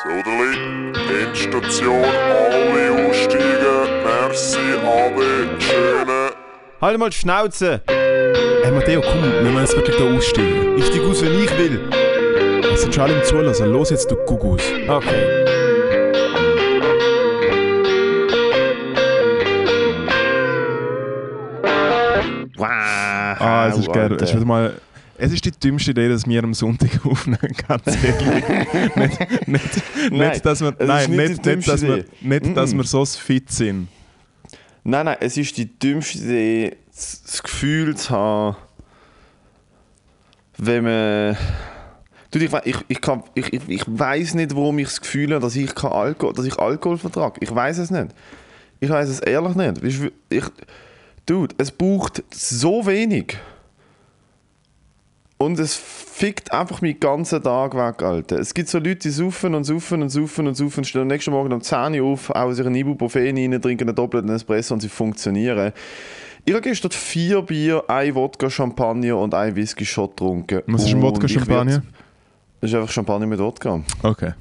Soderli, Endstation, alle aussteigen. Merci, Ade, schöne. Halt mal die Schnauze! Hey Matteo, komm, wir müssen jetzt wirklich da aussteigen. Ich steig aus, wenn ich will. Es sind schon alle im Zulassen. Los jetzt, du Gugus. Okay. Ah, es ist geil. Es ist wieder mal... Es ist die dümmste Idee, dass wir am Sonntag aufnehmen, ganz ehrlich. nicht, nicht, Nein, nicht, dass wir, nein, nicht nicht, dass dass so fit sind. Nein, nein, es ist die dümmste Idee, das Gefühl zu haben, wenn man. Du, ich, ich, ich, kann, ich, ich, ich weiß nicht, warum ich das Gefühl habe, dass ich, kein Alkohol, dass ich Alkohol vertrage. Ich weiß es nicht. Ich weiß es ehrlich nicht. Du, Ich, dude, es braucht so wenig. Und es fickt einfach meinen ganzen Tag weg, Alter. Es gibt so Leute, die saufen und saufen und saufen und saufen, stehen am nächsten Morgen um 10 Uhr auf, hauen sich ein Ibuprofen rein, trinken einen doppelten Espresso und sie funktionieren. Ich habe gestern vier Bier, ein Wodka Champagner und ein Whisky Shot getrunken. Was ist ein Wodka Champagner? Das ist einfach Champagner mit Wodka. Okay.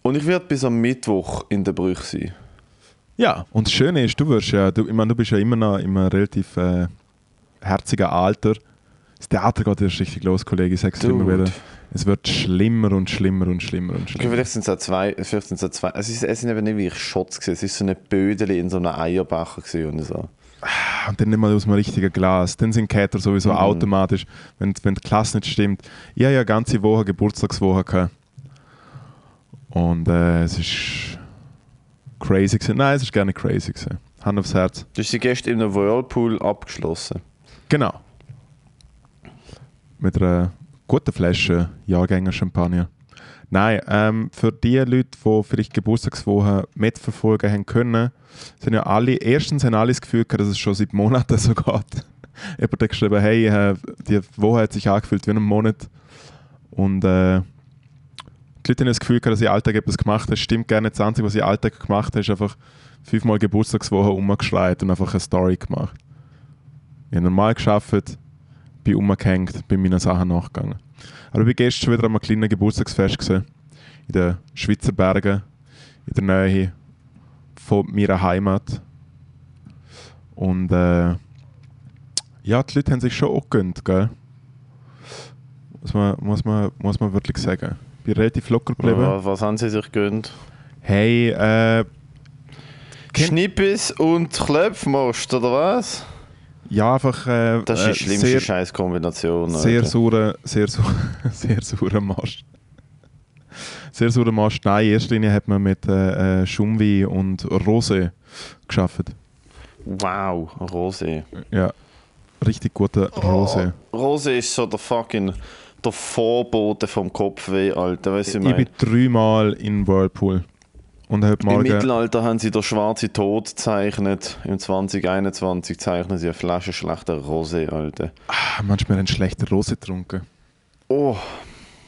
Und ich werde bis am Mittwoch in der Brüche sein. Ja, und das Schöne ist, du wirst ja, du, ich meine, du bist ja immer noch in einem relativ äh, herzigen Alter. Das Theater geht erst richtig los, Kollege, ich dir immer wieder. Es wird schlimmer und schlimmer und schlimmer und schlimmer. vielleicht sind es auch zwei, vielleicht sind es auch zwei. Es, ist, es sind eben nicht wie Shots gewesen. Es ist so eine Bödel in so einem Eierbecher gewesen und so. Und dann nicht mal aus einem richtigen Glas. Dann sind Käter sowieso Mhm. automatisch, wenn, wenn die Klasse nicht stimmt. Ich habe ja eine ganze Woche Geburtstagswoche gehabt. Und äh, es ist crazy gewesen. Nein, es ist gar nicht crazy gewesen. Hand aufs Herz. Du hast sie gestern in einem Whirlpool abgeschlossen. Genau. Mit einer guten Flasche Jahrgänger Champagner. Nein, ähm, für die Leute, die vielleicht Geburtstagswochen mitverfolgen haben können, sind ja alle, erstens haben alle das Gefühl gehabt, dass es schon seit Monaten so geht. Jemand hat geschrieben, hey, äh, die Woche hat sich angefühlt wie ein Monat. Und äh, die Leute haben das Gefühl gehabt, dass ihr Alltag etwas gemacht hat. Stimmt gerne. Das Einzige, was ihr Alltag gemacht hat, ist einfach fünfmal Geburtstagswoche umgeschreit und einfach eine Story gemacht. Ich habe normal geschafft, bin umgehängt, bin meinen Sachen nachgegangen. Aber ich bin gestern schon wieder an einem kleinen Geburtstagsfest gesehen. In den Schweizer Bergen, in der Nähe von meiner Heimat. Und äh, ja, die Leute haben sich schon auch gegönnt, gell? Muss man, muss man, muss man wirklich sagen. Ich bin relativ locker geblieben. Was, was haben sie sich gegönnt? Hey, äh, Schnippis und Klöpfmost, oder was? Ja, einfach äh, Das ist äh, die schlimmste sehr, Scheißkombination. Sehr saurer, sehr, sau sehr saurer Mast. Sehr saurer Mast. Nein, in erster Linie hat man mit äh, äh, Schumwi und Rose geschafft. Wow, Rosé. Ja, richtig guter Rose. Rosé ist so der fucking der Vorbote vom Kopfweh, Alter. Weißt du, ich ich bin dreimal in Whirlpool. Und heute Im Morgen. Mittelalter haben sie den schwarzen Tod gezeichnet. Im 2021 zeichnen sie eine Flasche schlechter Rosé, Alter. Ah, manchmal einen schlechten Rose getrunken. Oh,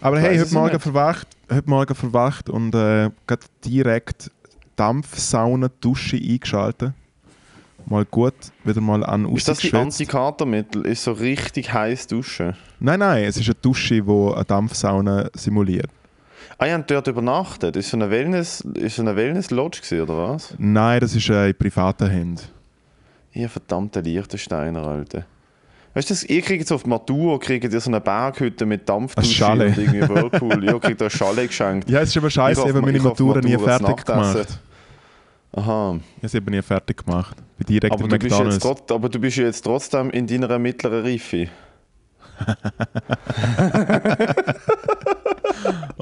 Aber hey, heute Morgen, nicht. verwacht, heute Morgen verwacht und äh, direkt Dampfsauna, Dusche eingeschaltet. Mal gut, wieder mal an ist das die. Antikatermittel? Ist so richtig heiß duschen? Nein, nein, es ist eine Dusche, die eine Dampfsauna simuliert. Ah, ihr habt dort übernachtet. Ist so eine Wellness, ist so eine Wellness-Lodge gewesen, oder was? Nein, das ist äh, in privaten Händen. Ihr verdammte Liechtensteiner, Alter. Weißt du, ihr kriegt so auf die Matur kriegt ihr so eine Berghütte mit Dampfdusche und irgendwie Whirlpool. ihr kriegt eine Schale geschenkt. Ja, es ist aber scheiße, Ich hoffe, meine Matura nie fertig gemacht. Aha. Ich habe sie eben nie fertig gemacht. Bin direkt Aber du, bist jetzt McDonalds. aber du bist ja jetzt trotzdem in deiner mittleren Reife.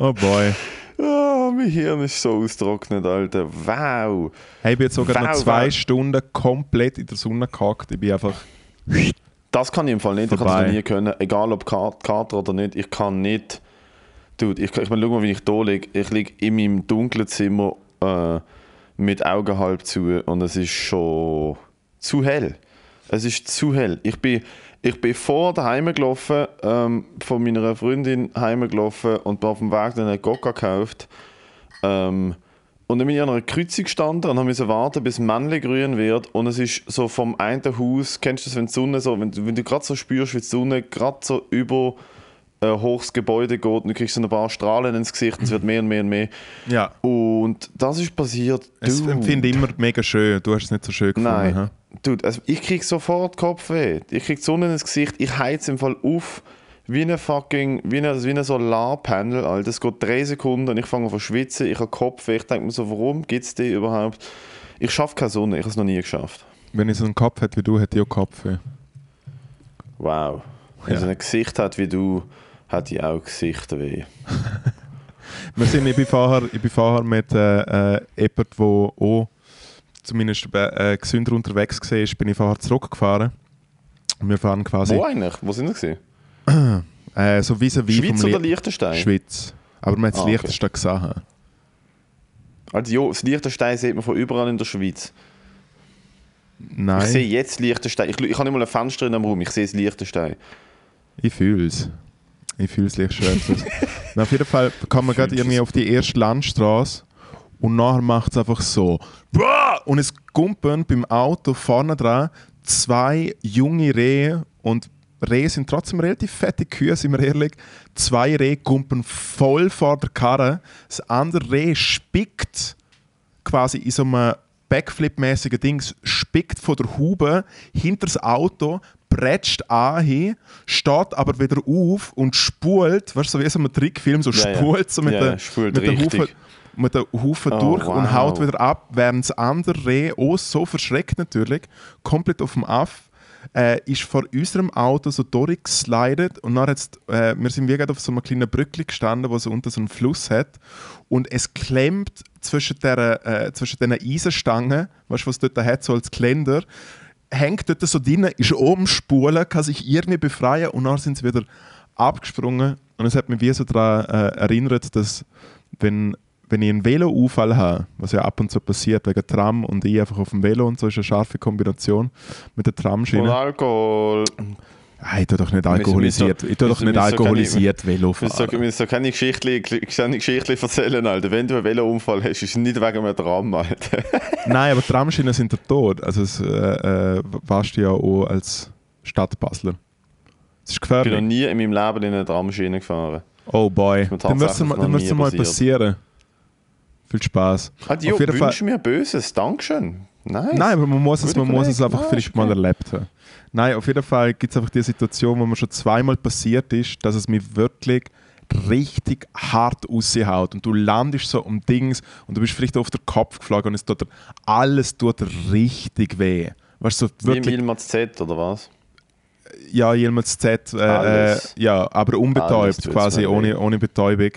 Oh boy. Ah, mein Hirn ist so austrocknet, Alter. Wow. Hey, ich bin jetzt sogar noch Wow, zwei wow. Stunden komplett in der Sonne gehackt. Ich bin einfach... Das kann ich im Fall nicht. Ich habe Vorbei. das noch nie können. Egal ob Ka- Kater oder nicht. Ich kann nicht. Dude, ich, ich meine, schau mal, wie ich da liege. Ich liege in meinem dunklen Zimmer äh, mit Augen halb zu und es ist schon zu hell. Es ist zu hell. Ich bin, ich bin vor daheim gelaufen, ähm, von meiner Freundin heim gelaufen und bin auf dem Weg dann einen Coca gekauft. Ähm, und dann bin ich an einer Kreuzung gestanden und musste warten, bis Männle grün wird. Und es ist so vom einen Haus, kennst du das, wenn die Sonne so, wenn, du- wenn du gerade so spürst, wie die Sonne gerade so über, ein hohes Gebäude geht und du kriegst so ein paar Strahlen ins Gesicht und es wird mehr und mehr und mehr. Ja. Und das ist passiert. Es Dude. empfinde ich immer mega schön. Du hast es nicht so schön gefunden. Nein. Dude, also ich krieg sofort Kopfweh. Ich krieg Sonne ins Gesicht. Ich heiz im Fall auf wie ein fucking, wie ein, wie ein Solarpanel, Alter. Das geht drei Sekunden und ich fange an zu schwitzen. Ich habe Kopfweh. Ich denke mir so, warum gibt es die überhaupt? Ich schaffe keine Sonne. Ich habe es noch nie geschafft. Wenn ich so einen Kopf hätte wie du, hätte ich auch Kopfweh. Wow. Wenn Ja. so ein Gesicht hat wie du, hat ich auch Gesichterweh. Wir sind, ich bin vorher, ich bin vorher mit äh, äh, jemandem, der auch zumindest äh, gesünder unterwegs war, bin ich vorher zurückgefahren. Und wir fahren quasi Wo eigentlich? Wo sind wir äh, so vis-à-vis Schweiz vom oder Lie- Liechtenstein? Schweiz. Aber man hat das Ah, okay. Liechtenstein gesehen. Also ja, das Liechtenstein sieht man von überall in der Schweiz. Nein, Ich sehe jetzt Liechtenstein. Ich, ich habe nicht mal ein Fenster in dem Raum. Ich sehe das Liechtenstein. ich fühle es. Ich fühle es Liechtenstein. Auf jeden Fall kann man gerade irgendwie auf die erste Landstraße und nachher macht es einfach so. Und es kumpen beim Auto vorne dran zwei junge Rehe und Rehe sind trotzdem relativ fette Kühe, sind wir ehrlich. Zwei Rehe kumpen voll vor der Karre. Das andere Reh spickt quasi in so einem Backflip-mäßigen Dings, spickt von der Hube hinter das Auto, bretscht an, steht aber wieder auf und spult, weißt du, so wie so ein Trickfilm, so Ja, spult so mit Ja, der, ja, spult mit der. Hufe, mit der Hufe Oh, durch und wow. haut wieder ab, während das andere Reh auch so verschreckt natürlich, komplett auf dem Aff, äh, ist vor unserem Auto so durchgeslidet und dann hat's, äh, wir sind wie gerade auf so einem kleinen Brückli gestanden, wo so unten so einen Fluss hat und es klemmt zwischen, der, äh, zwischen diesen Eisenstangen, weißt du, was dort hat, so als Geländer, hängt dort so drin, ist oben spulen, kann sich irgendwie befreien und dann sind sie wieder abgesprungen und es hat mich wie so daran äh, erinnert, dass wenn, wenn ich einen Velounfall habe, was ja ab und zu passiert, wegen Tram und ich einfach auf dem Velo und so, ist eine scharfe Kombination mit der Und Tramschiene. Alkohol. Ah, ich tue doch nicht alkoholisiert, ich tue doch nicht alkoholisiert Velo fahren. ich so keine Geschichten erzählen, Alter. Wenn du einen Velounfall hast, ist es nicht wegen einem Tram, Alter. Nein, aber Tramschienen sind der Tod. Also es äh, äh, warst du ja auch als Stadtbasler. Es ist Ich bin noch gefährlich. nie in meinem Leben in eine Tramschiene gefahren. Oh boy, dann tatsächlich mal, mal passieren. Viel Spaß. Jo, Auf jeden Fall- wünsch mir Böses. Dankeschön. Nice. Nein, aber man muss es, man muss es einfach vielleicht mal erlebt haben. Nein, auf jeden Fall gibt es einfach die Situation, wo mir schon zweimal passiert ist, dass es mir wirklich richtig hart raushaut und du landest so um Dings und du bist vielleicht auf den Kopf geflogen und es tut alles tut richtig weh. Weißt du, so Wie im wirklich, Ilmaz Z, oder was? ja, jemals Z, äh, äh, ja, aber unbetäubt quasi, ohne, ohne Betäubung.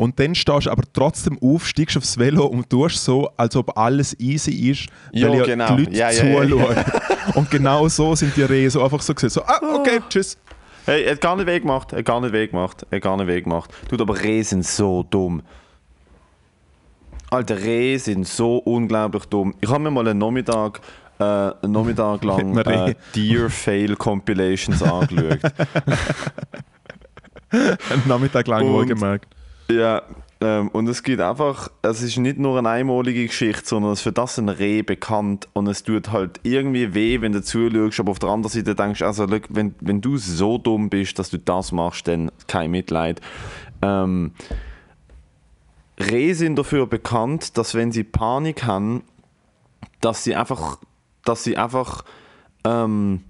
Und dann stehst du aber trotzdem auf, steigst aufs Velo und tust so, als ob alles easy ist, Ja, weil ja genau. die Leute Ja, ja, ja, zuschauen. Und genau so sind die Rehe so einfach so gesehen. So, ah, okay, tschüss. Hey, er hat gar nicht weh gemacht. Er hat gar nicht weh gemacht. Er hat gar nicht weh gemacht. Tut aber Rehe sind so dumm. Alter, Rehe sind so unglaublich dumm. Ich habe mir mal einen Nachmittag, äh, einen Nachmittag lang äh, Deer Fail Compilations angeschaut. Einen Nachmittag lang wohlgemerkt. Ja, ähm, und es gibt einfach, es ist nicht nur eine einmalige Geschichte, sondern es ist für das ein Reh bekannt und es tut halt irgendwie weh, wenn du zuschaust, aber auf der anderen Seite denkst also wenn, wenn du so dumm bist, dass du das machst, dann kein Mitleid. Ähm, Rehe sind dafür bekannt, dass wenn sie Panik haben, dass sie einfach, dass sie einfach ähm,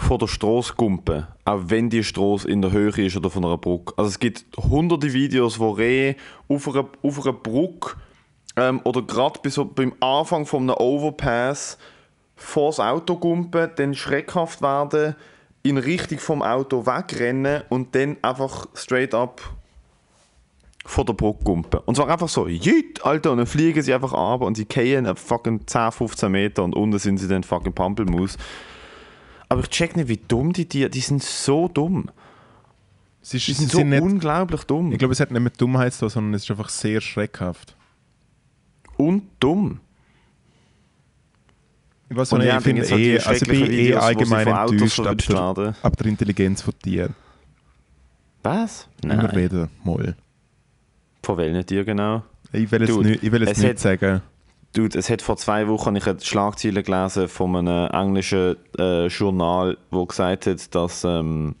vor der Straße gumpen, auch wenn die Straße in der Höhe ist oder von einer Brücke. Also es gibt hunderte Videos, wo Rehe auf einer, auf einer Brücke ähm, oder gerade bei so, beim Anfang von einem Overpass vor das Auto gumpen, dann schreckhaft werden, in Richtung vom Auto wegrennen und dann einfach straight up vor der Brücke gumpen. Und zwar einfach so, jüt, Alter, und dann fliegen sie einfach ab und sie auf fucking 10, 15 Meter und unten sind sie dann fucking Pampelmus. Aber ich check nicht, wie dumm die Tiere, die sind so dumm. Es ist, Die sie sind so sind nicht, unglaublich dumm. ich glaube, es hat nicht mit Dummheit zu tun, sondern es ist einfach sehr schreckhaft. und dumm. Ich weiß nicht, ich finde halt eh, also ich schrecklichen bin eh sie allgemein enttäuscht ab der, ab der Intelligenz von Tieren. Was? Immer wieder, mal. Von welchen Tieren genau? Ich will jetzt Dude, nicht, ich will jetzt es nicht hat- sagen, Dude, es hat vor zwei Wochen ich eine Schlagzeile gelesen von einem englischen äh, Journal, wo gesagt hat, dass, ähm,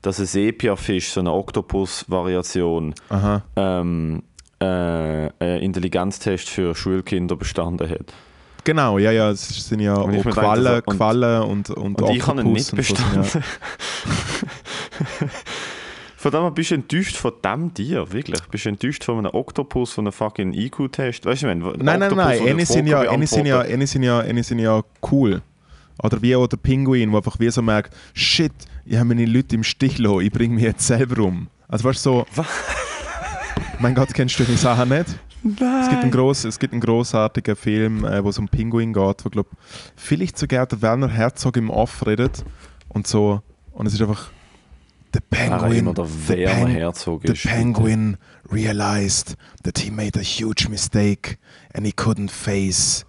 dass ein Sepiafisch, so eine Oktopus-Variation, ähm, äh, einen Intelligenztest für Schulkinder bestanden hat. Genau, ja, ja, es sind ja Und auch Quallen, denke, und- Quallen und, und, Und ich habe ihn Oktopus nicht bestanden. Von dem bist du enttäuscht von dem Tier, wirklich. Bist du enttäuscht von einem Oktopus, von einem fucking IQ-Test? Weißt du, wenn. Nein, nein, nein, eine sind ja, eine sind ja, eine sind ja, eine sind ja cool. Oder wie auch der Pinguin, der einfach wie so merkt, shit, ich habe meine Leute im Stich gelassen, ich bringe mich jetzt selber um. Also weißt du so... mein Gott, kennst du die Sachen nicht? Es gibt einen, gross, es gibt einen grossartigen Film, äh, wo es um Pinguin geht, wo glaub, vielleicht sogar der Werner Herzog im Off redet und so. Und es ist einfach The Penguin, Penguin. immer der the Werner Herzog The ist. penguin realized that he made a huge mistake and he couldn't face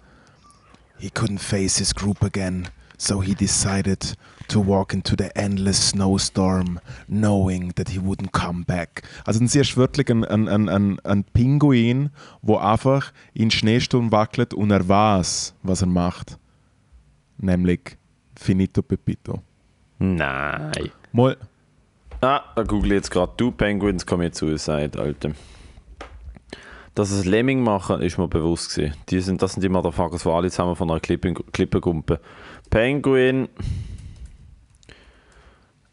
he couldn't face his group again. So he decided to walk into the endless snowstorm, knowing that he wouldn't come back. Also dann siehst du wirklich ein, ein, ein, ein, ein Pinguin, wo einfach in Schneesturm wackelt und er weiß, was er macht. Nämlich Finito Pepito. Nein. Mal, Ah, da google ich jetzt gerade. Du Penguins kommen jetzt Suicide, Alter. Dass es Lemming machen, ist mir bewusst gewesen. Die sind, das sind die Motherfuckers, die alle zusammen von einer Klippengumpe. Penguin.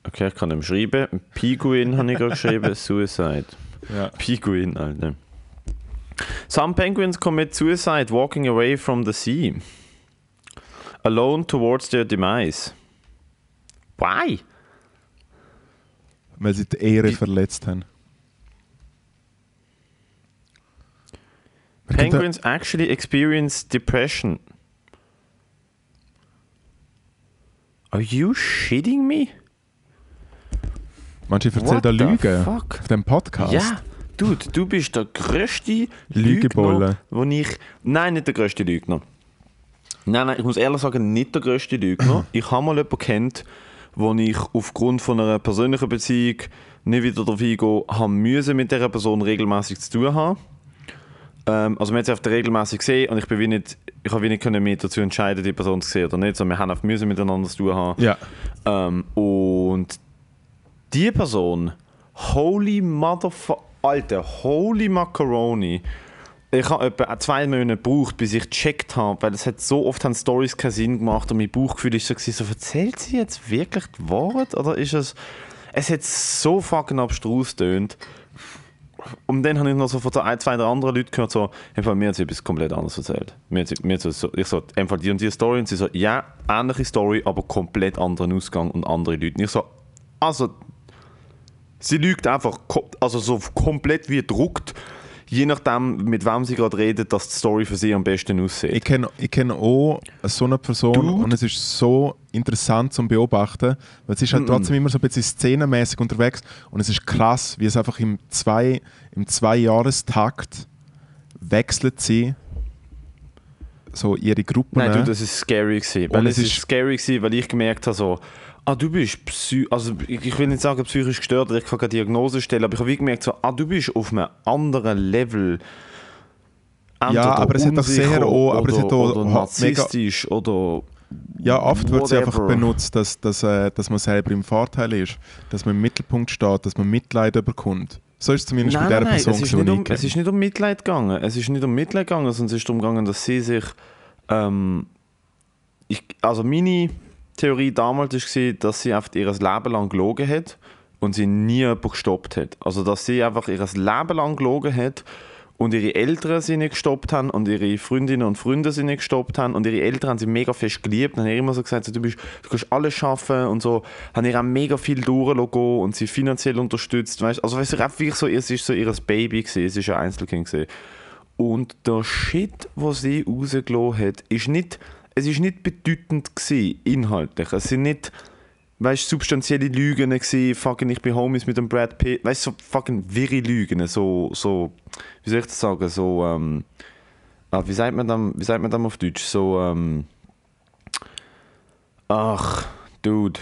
Okay, ich kann ihm schreiben. Piguin habe ich gerade geschrieben. Suicide. ja. Piguin, Alter. Some penguins commit suicide walking away from the sea. Alone towards their demise. Why? Weil sie die Ehre Wie- verletzt haben. Penguins actually experience depression. Are you shitting me? Manche erzählen da the Lügen fuck? auf dem Podcast. Ja, dude, du bist der Lügebolle. Lügner, wo ich... Nein, nicht der grösste Lügner. Nein, nein, ich muss ehrlich sagen, nicht der grösste Lügner. ich habe mal jemanden kennt, wo ich aufgrund von einer persönlichen Beziehung nicht wieder darauf eingehe, haben müssen mit dieser Person regelmäßig zu tun haben. Ähm, also wir haben sie auf der regelmäßig gesehen und ich bin wie nicht, ich habe nicht können mehr dazu entscheiden, die Person zu sehen oder nicht, sondern wir haben auf müssen miteinander zu tun haben. Ja. Ähm, und die Person, holy motherfucker, Alter, holy macaroni. Ich habe etwa zwei Monate gebraucht, bis ich gecheckt habe, weil es hat so oft haben Stories keinen Sinn gemacht und mein Bauchgefühl ist so, gewesen, so erzählt sie jetzt wirklich die Wahrheit oder ist es... Es hat so fucking abstrus tönt. Und dann habe ich noch so von ein, zwei anderen Leuten gehört, so, Fall, mir hat sie etwas komplett anderes erzählt. Mir sie, mir so, ich so, Fall die und die Story und sie so, ja, ähnliche Story, aber komplett anderen Ausgang und andere Leute. Und ich so, also, sie lügt einfach, also so komplett wie druckt, je nachdem, mit wem sie gerade redet, dass die Story für sie am besten aussieht. Ich kenne ich kenn auch so eine Person Dude. und es ist so interessant zum Beobachten, weil sie ist halt trotzdem immer so ein bisschen szenenmäßig unterwegs und es ist krass, wie es einfach im zwei im Zwei-Jahrestakt wechselt sie so ihre Gruppen. Nein, du, das ist scary gewesen. Weil es es ist scary gewesen, weil ich gemerkt habe, so, ah, du bist psy also ich will nicht sagen psychisch gestört, oder ich kann keine Diagnose stellen, aber ich habe gemerkt, so, ah, du bist auf einem anderen Level. Entweder aber es hat doch sehr auch- aber es oder, hat auch oder narzisstisch oder Ja, oft wird sie einfach benutzt, dass, dass, äh, dass man selber im Vorteil ist, dass man im Mittelpunkt steht, dass man Mitleid bekommt. So ist es zumindest Nein, bei der nein, Person, es ist, nicht ich um, es ist nicht um Mitleid gegangen. Es ist nicht um Mitleid gegangen, sondern es ist darum gegangen, dass sie sich. Ähm, ich, also meine Theorie damals war, dass sie einfach ihr Leben lang gelogen hat und sie nie jemanden gestoppt hat. Also dass sie einfach ihr Leben lang gelogen hat und ihre Eltern sie nicht gestoppt haben und ihre Freundinnen und Freunde sie nicht gestoppt haben und ihre Eltern haben sie mega fest geliebt und haben immer so gesagt, so, du, bist, du kannst alles schaffen und so, haben ihr auch mega viel durchgelassen und sie finanziell unterstützt, weißt? also weißt du, wirklich so, es ist so ihr Baby gewesen, es ist ein Einzelkind gewesen. Und der Shit, was sie rausgelassen hat, ist nicht, es ist nicht bedeutend gewesen, inhaltlich. Es sind nicht, weißt substanzielle Lügen gewesen, fucking ich bin Homies mit dem Brad Pitt, weißt so fucking wirre Lügen, so, so, wie soll ich das sagen, so, ähm, ah, wie sagt man dann, wie sagt man dann auf Deutsch, so, ähm, ach, Dude,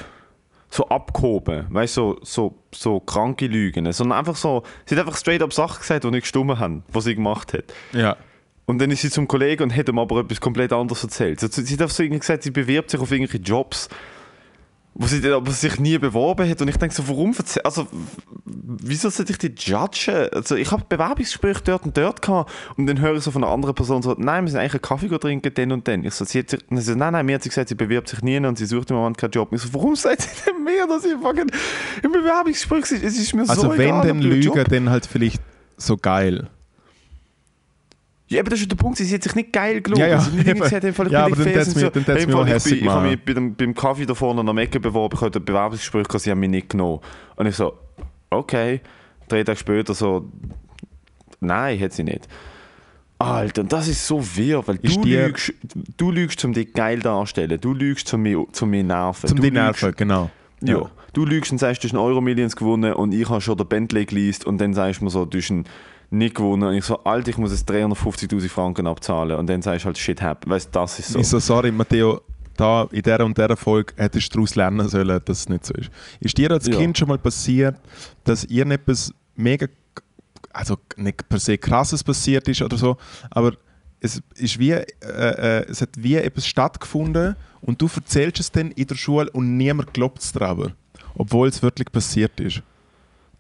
so abgehoben, weißt du, so, so, so kranke Lügen, sondern einfach so, sie hat einfach straight up Sachen gesagt, die nicht gestimmt haben, was sie gemacht hat. Ja. Und dann ist sie zum Kollegen und hat ihm aber etwas komplett anderes erzählt. Sie, hat so irgendwie gesagt, sie bewirbt sich auf irgendwelche Jobs. Wo sie dann aber sich nie beworben hat und ich denke so, warum also wieso sollte ich die judgen? Also ich habe Bewerbungsgespräche dort und dort gehabt und dann höre ich so von einer anderen Person so, nein, wir sind eigentlich einen Kaffee trinken, den und den. Ich so, sie hat sich, sie so, nein, nein, mir hat sie gesagt, sie bewirbt sich nie und sie sucht im Moment keinen Job. Ich so, warum sagt sie denn mir, dass ich fucking im Bewerbungsgespräch ist? Es ist mir Also so wenn egal, dann ob du einen Lügen, dann halt vielleicht so geil. Ja, aber das ist der Punkt, sie hat sich nicht geil gelogen. Ja, ja, Sie hat nicht irgendwie eben. gesagt, im Fall, ich Ja, bin aber dann tät's sind mir- dann auch ich Ich habe mich bei dem, beim Kaffee da vorne der Ecke beworben, ich hatte ein Bewerbungsgespräch, gehabt, sie haben mich nicht genommen. Und ich so, okay. Drei Tage später so, nein, hat sie nicht. Alter, das ist so wirr, weil Ist du lügst, du lügst, um dich geil darzustellen. Du lügst, um mich, um mich nerven. Zum lügst- Nerven, genau. ja. Du lügst und sagst, du hast einen Euro Millions gewonnen und ich habe schon den Bentley geleast und dann sagst du mir so, du hast einen nicht gewonnen. Und ich so, Alter, ich muss jetzt 350'000 Franken abzahlen. Und dann sagst du halt, shit happened. Weißt du, das ist so. Ich so, sorry Matteo, da in dieser und dieser Folge hättest du daraus lernen sollen, dass es nicht so ist. Ist dir als Ja. Kind schon mal passiert, dass irgendetwas mega, also nicht per se krasses passiert ist oder so, aber es ist wie, äh, äh, es hat wie etwas stattgefunden und du erzählst es dann in der Schule und niemand glaubt es dir obwohl es wirklich passiert ist.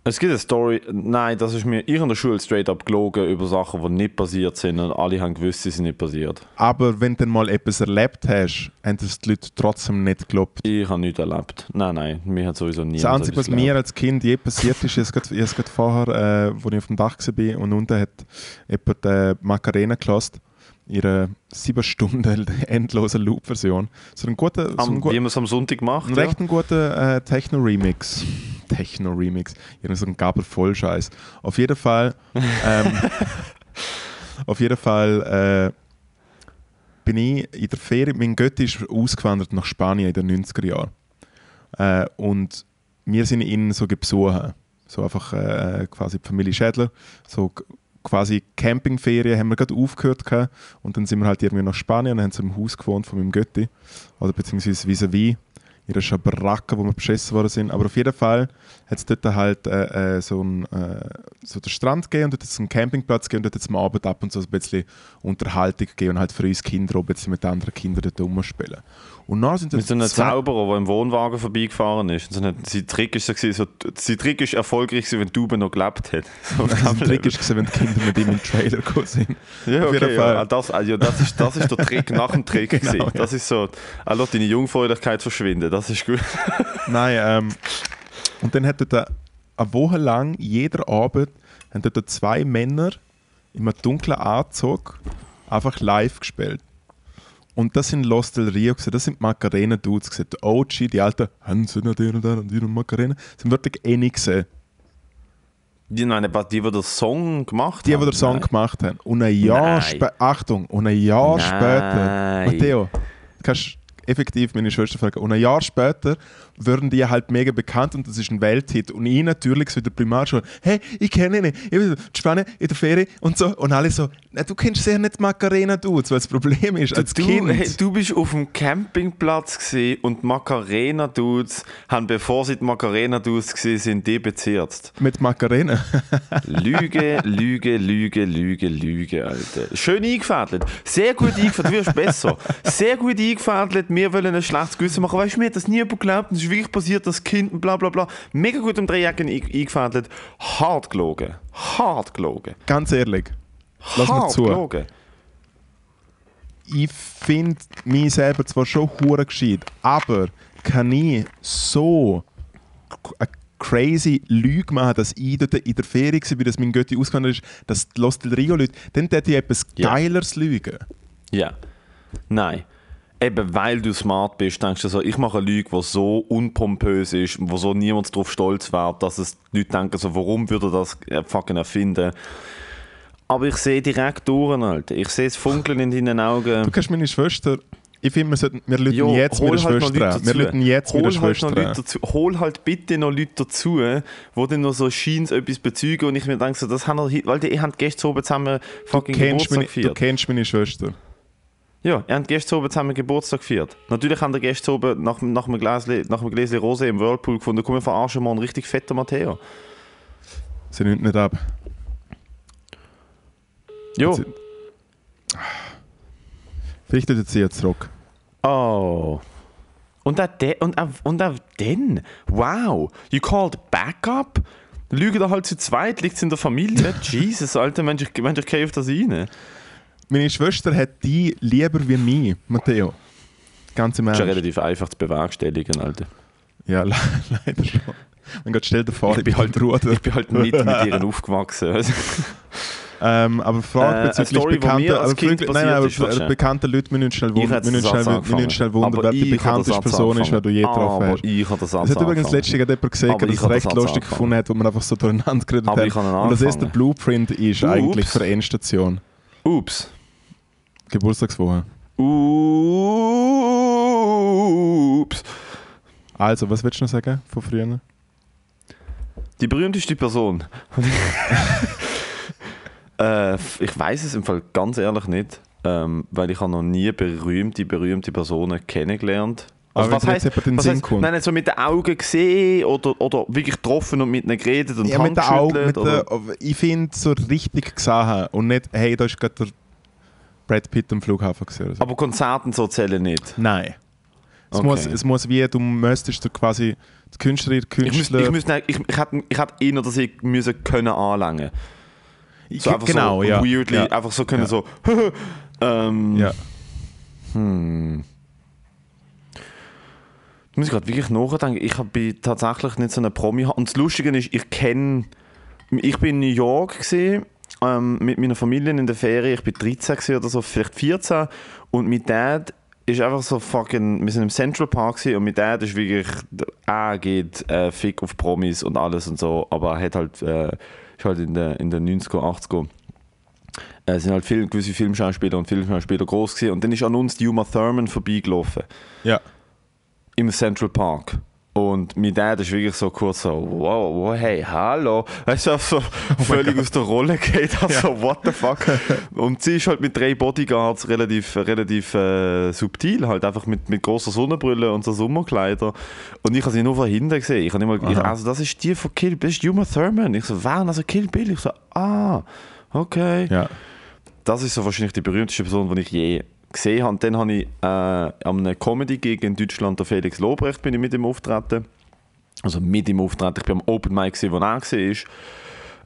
Es gibt eine Story, nein, das ist mir ich in der Schule straight up gelogen über Sachen, die nicht passiert sind und alle haben gewusst, sie sind nicht passiert. Aber wenn du dann mal etwas erlebt hast, haben es die Leute trotzdem nicht geglaubt. Ich habe nichts erlebt. Nein, nein, mir hat sowieso niemand Das Einzige, was mir als Kind je passiert ist, es gerade- vorher, äh, als ich auf dem Dach war und unten hat jemand äh, Macarena gelassen, ihre sieben Stunden endlose Loop-Version. So ein guter, so ein, gut, wie man es am Sonntag macht. ein ja. recht ein guter äh, Techno-Remix. Techno-Remix. Irgendwie so ein Gaber Vollscheiß. Auf jeden Fall, ähm, auf jeden Fall äh, bin ich in der Ferie, mein Götti ist ausgewandert nach Spanien in den 90er Jahren. Äh, und wir sind ihn so besuchen. So einfach äh, quasi die Familie Schädler. So quasi Campingferien haben wir gerade aufgehört gehabt. und dann sind wir halt irgendwie nach Spanien und haben so im Haus gewohnt von meinem Götti. Oder beziehungsweise vis-à-vis in einer Schabaracke, wo wir beschissen worden sind. Aber auf jeden Fall hat es dort halt äh, äh, so, ein, äh, so den Strand gegeben und dort einen Campingplatz gegeben und dort es am Abend ab und zu ein bisschen Unterhaltung gegeben und halt für uns Kinder auch ein bisschen mit anderen Kindern dort rumspielen. Und dann sind Mit so einem Zauberer, der im Wohnwagen vorbeigefahren ist. Und so ein- sein Trick ist so, gewesen, so, sein Trick ist erfolgreich, gewesen, wenn die Tube noch gelebt hat. So dem Trick ist, wenn die Kinder mit ihm im Trailer gekommen sind. Ja, Auf okay, ja. Ah, Das, ja, das, ist, das ist der Trick nach dem Trick. Genau, gewesen. ja. Das ist so, ah, lass deine Jungfräulichkeit verschwinden, das ist gut. Nein, ähm, und dann hat dort eine Woche lang, jeder Abend, haben dort zwei Männer in einem dunklen Anzug einfach live gespielt. Und das sind Los del Rio, gewesen, das sind die Macarena-Dudes. Die OG, die alten Hansen und der und der und der und Macarena, sind wirklich ähnlich gesehen. Die, nein, die, die den Song gemacht Die, die haben. den Song nein. gemacht haben. Und ein Jahr später, Achtung, und ein Jahr Nein. später, Matteo, du kannst effektiv meine Schwester fragen, und ein Jahr später würden die halt mega bekannt und das ist ein Welthit. Und ich natürlich so in der Primarschule, hey, ich kenne ihn, ich bin so, in Spanien, in der Ferie und so. Und alle so, du kennst sehr nicht Macarena Dudes, weil das Problem ist, als du, Kind... Hey, du bist auf dem Campingplatz gewesen und die Macarena-Dudes haben, bevor sie die Macarena-Dudes gewesen sind, die bezirzt. mit Macarena. Lüge, Lüge, Lüge, Lüge, Lüge, Alter. Schön eingefädelt. Sehr gut eingefädelt. Du wirst besser. Sehr gut eingefädelt. Wir wollen ein schlechtes Gewissen machen. Weißt du, mir hat das nie geglaubt. Das ist wirklich passiert, das Kind bla bla bla. Mega gut im Dreiecken ein- eingefädelt. Hart gelogen. Hart gelogen. Ganz ehrlich, lass mir Hart zu. gelogen. ich finde mich selber zwar schon hure gescheit, aber kann ich so eine crazy Lüge machen, dass ich dort in der Ferie war, wie das mein Götti ausgewandert ist, dass die Los del Rio Leute, dann hätte ich etwas Ja. Geileres lügen. Ja. Nein. Eben weil du smart bist, denkst du so, ich mache eine Lüge, die so unpompös ist, wo so niemand darauf stolz wäre, dass es die Leute denken, so, warum würde er das äh, fucking erfinden? Aber ich sehe direkt durch, Alter. Ich sehe das Funkeln in deinen Du Augen. kennst meine Schwester, ich finde, wir, sollten, wir lüten Jo, jetzt mit der halt noch Schwester. Wir jetzt mit hol der halt noch Schwester dazu. Hol halt bitte noch Leute dazu, die dann noch so scheins etwas bezeugen und ich mir denke, so, das haben wir, weil die, habt gestern oben zusammen Du fucking kennst, Geburtstag meine, du kennst meine Schwester. Ja, ihr habt gestern oben zusammen Geburtstag gefeiert. Natürlich haben wir gestern oben nach, nach einem Gläschen, nach einem Gläschen Rosé im Whirlpool gefunden, komm, wir verarschen mal einen richtig fetten Matteo. Sie nimmt nicht ab. Jo. Sie- Vielleicht tut sie jetzt zurück. Oh. Und auch, de, und, auch, und auch dann, wow, you called backup? Lügen da halt zu zweit, liegt es in der Familie? Jesus, Alter, Mensch, ich, Mensch, ich gehe auf das rein. Meine Schwester hat die lieber wie mich, Matteo. Ganz im Das ist ja Ernst. relativ einfach zu bewerkstelligen, Alter. Ja, le leider schon. Mein Gott, stell dir vor, Ich bin halt, Bruder. ich bin halt nicht mit ihr aufgewachsen. Also, Ähm, aber Frage Äh, bezüglich bekannter, aber Kind wirklich- nein, aber ist, bekannte Leute müssen schnell Ich wundern, müssen schnell, müssen schnell wundern wer die ich bekannteste Person ist, die du je getroffen hast. ich habe Satz Es hat übrigens letztens jemand gesehen, der ich das recht Satz lustig gefunden hat, wo man einfach so durcheinander geredet Aber hat. ich Und das ist der. Blueprint ist Ups. eigentlich für eine Endstation. Ups. Geburtstagswoche. Ups. Also, was willst du noch sagen von früher? Die berühmteste Person. äh, ich weiß es im Fall ganz ehrlich nicht, ähm, weil ich habe noch nie berühmte, berühmte Personen kennengelernt. Also, was Sinn heisst, kommt. nein, nicht so mit den Augen gesehen oder, oder wirklich getroffen und mit ihnen geredet und Ja, Hand mit den Augen, mit der, ich finde so richtig gesehen und nicht, hey, da ist gerade der Brad Pitt am Flughafen gesehen. So. Aber Konzerten so zählen nicht. Nein. Es, Okay. muss, es muss wie, du müsstest du quasi die Künstlerin, Ich, Künstler... ich, müsste, ich, ich, hätte, ich hätte ihn oder sie müssen können anlangen. So einfach genau, so ja. weirdly, ja. einfach so können Ja. so. ähm, ja. Hm. Da muss ich gerade wirklich nachdenken. Ich bin tatsächlich nicht so eine Promi. Und das Lustige ist, ich kenne. Ich bin in New York gesehen ähm, mit meiner Familie in der Ferien. Ich bin 13 gewesen oder so, vielleicht 14. Und mit Dad ist einfach so fucking. Wir sind im Central Park und mit Dad ist wirklich. Er geht äh, Fick auf Promis und alles und so. Aber er hat halt. Äh, ist halt in den in der 90er, 80er. Äh, Es sind halt viele, gewisse Filmschauspieler und Filmschauspieler groß gewesen. Und dann ist an uns die Uma Thurman vorbeigelaufen. ja. Im Central Park. Und mein Dad ist wirklich so kurz so, wow, wow hey, hallo. Weißt du, so völlig aus der Rolle geht. Also, what the fuck. Und sie ist halt mit drei Bodyguards relativ, relativ äh, subtil, halt einfach mit, mit großer Sonnenbrille und so Sommerkleider. Und ich habe sie nur von hinten gesehen. Ich habe nicht mal, ich, also, das ist die von Kill Bill, das ist Uma Thurman. Ich so, wer? Also Kill Bill. Ich so, ah, okay. ja. Das ist so wahrscheinlich die berühmteste Person, die ich je gesehen habe. Dann habe ich äh, an einem Comedy-Gig in Deutschland, der Felix Lobrecht, bin ich mit ihm auftreten. Also mit ihm auftreten. Ich bin am Open Mic, gesehen, wo er war.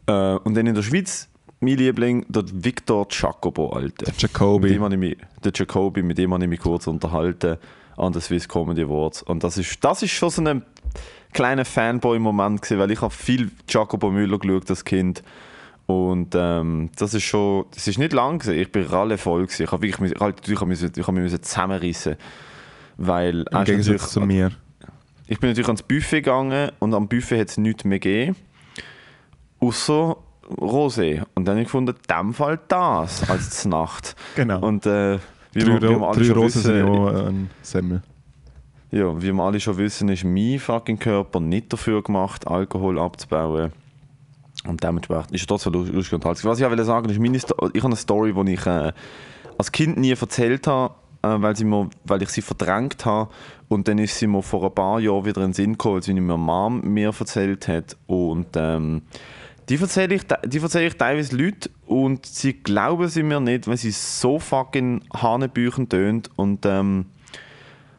Äh, und dann in der Schweiz, mein Liebling, der Victor Jacobo, Alter. Mit Jacobi. ich mich, der Jacobi, mit dem habe ich mich kurz unterhalten an der Swiss Comedy Awards. Und das ist, das ist schon so ein kleiner Fanboy-Moment gewesen, weil ich habe viel Jacobo Müller geschaut als Kind. Und ähm, das ist schon, das ist nicht lang gewesen. Ich bin alle voll gewesen. Ich habe wirklich, ich habe, ich habe, ich habe mich müssen zusammenrissen, weil Im Gegensatz zu mir. ich bin natürlich ans Buffet gegangen und am Buffet hat es nichts mehr gegeben. Außer Rosé. Und dann habe ich gefunden, in dem Fall das als Nacht. Genau. Und äh, wie, drei wir, wie wir alle drei sind ja wissen, auch ein Semmel. ja, wie wir alle schon wissen, ist mein fucking Körper nicht dafür gemacht, Alkohol abzubauen. Und dementsprechend ist er trotzdem lu- lustig und halsig. Was ich auch will sagen ist, meine ich habe eine Story, die ich äh, als Kind nie erzählt habe, äh, weil, sie mir, weil ich sie verdrängt habe. Und dann ist sie mir vor ein paar Jahren wieder in den Sinn gekommen, als sie mir Mom mir erzählt hat. Und ähm, die erzähle ich, die erzähle ich teilweise Leute und sie glauben sie mir nicht, weil sie so fucking Hanebüchen tönt. Und ähm,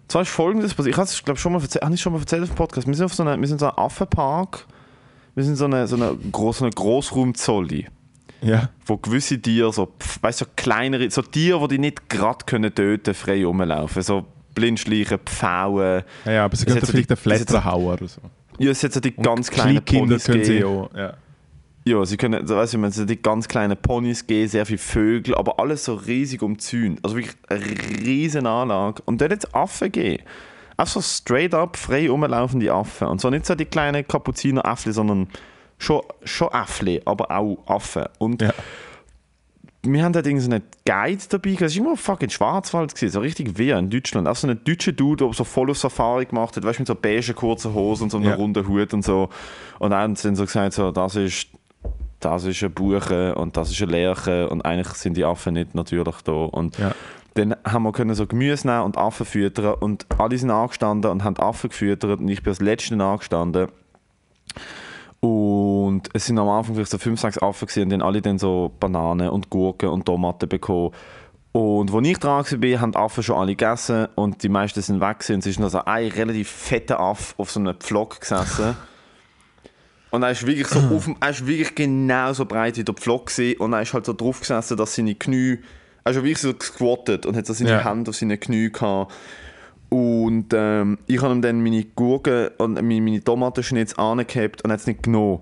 zwar ist folgendes passiert. Ich habe es, glaube schon mal erzählt, habe ich schon mal erzählt auf dem Podcast. Wir sind auf so einem, so einem Affenpark. Wir sind so eine, so eine, gross, so eine Grossraumzolli, Ja. wo gewisse Tiere, so, weißt so kleinere, so Tiere, die die nicht gerade können töten frei rumlaufen. So Blindschleichen, Pfauen. Ja, ja, aber sie können so vielleicht einen Flatterhauer oder so. Ja, es hat so die ganz kleinen Ponys können sie auch. Ja. Ja, sie können, so, weißt du, hat die ganz kleinen Ponys gegeben, sehr viele Vögel, aber alles so riesig umzäunt. Also wirklich eine riesen Anlage. Und dort es Affen gegeben. Auch so straight up frei rumlaufende Affen. Und zwar nicht so die kleinen Kapuziner-Äffli, sondern schon, schon Äffli, aber auch Affen. Und Ja. wir haben irgendwie so einen Guide dabei. Es war immer fucking Schwarzwald, gewesen, so richtig wie in Deutschland. Auch so ein deutscher Dude, der so voll auf Safari gemacht hat, weißt du, mit so beigen kurzen Hosen und so einem Ja. runden Hut und so. Und dann haben sie so gesagt, so, das ist das ist ein Buche und das ist ein Lerche und eigentlich sind die Affen nicht natürlich da. Und Ja. Dann haben wir können so Gemüse nehmen und Affen füttern und alle sind angestanden und haben Affen gefüttert und ich bin als Letzter angestanden. Und es sind am Anfang vielleicht so fünf, sechs Affen gewesen, und dann alle dann so Bananen und Gurken und Tomaten bekommen. Und als ich dran war, haben die Affen schon alle gegessen und die meisten sind weg. gewesen. Und es ist noch so ein relativ fetter Affe auf so einem Pflock gesessen. Und er ist wirklich so auf dem, er ist wirklich genauso breit wie der Pflock gewesen. und er ist halt so drauf gesessen, dass seine Knie, er ist wirklich so gesquattet und hat so seine Ja. Hände auf seinen Knie gehabt. Und ähm, ich habe ihm dann meine Gurken und meine, meine Tomatenschnitz angehabt und hat es nicht genommen.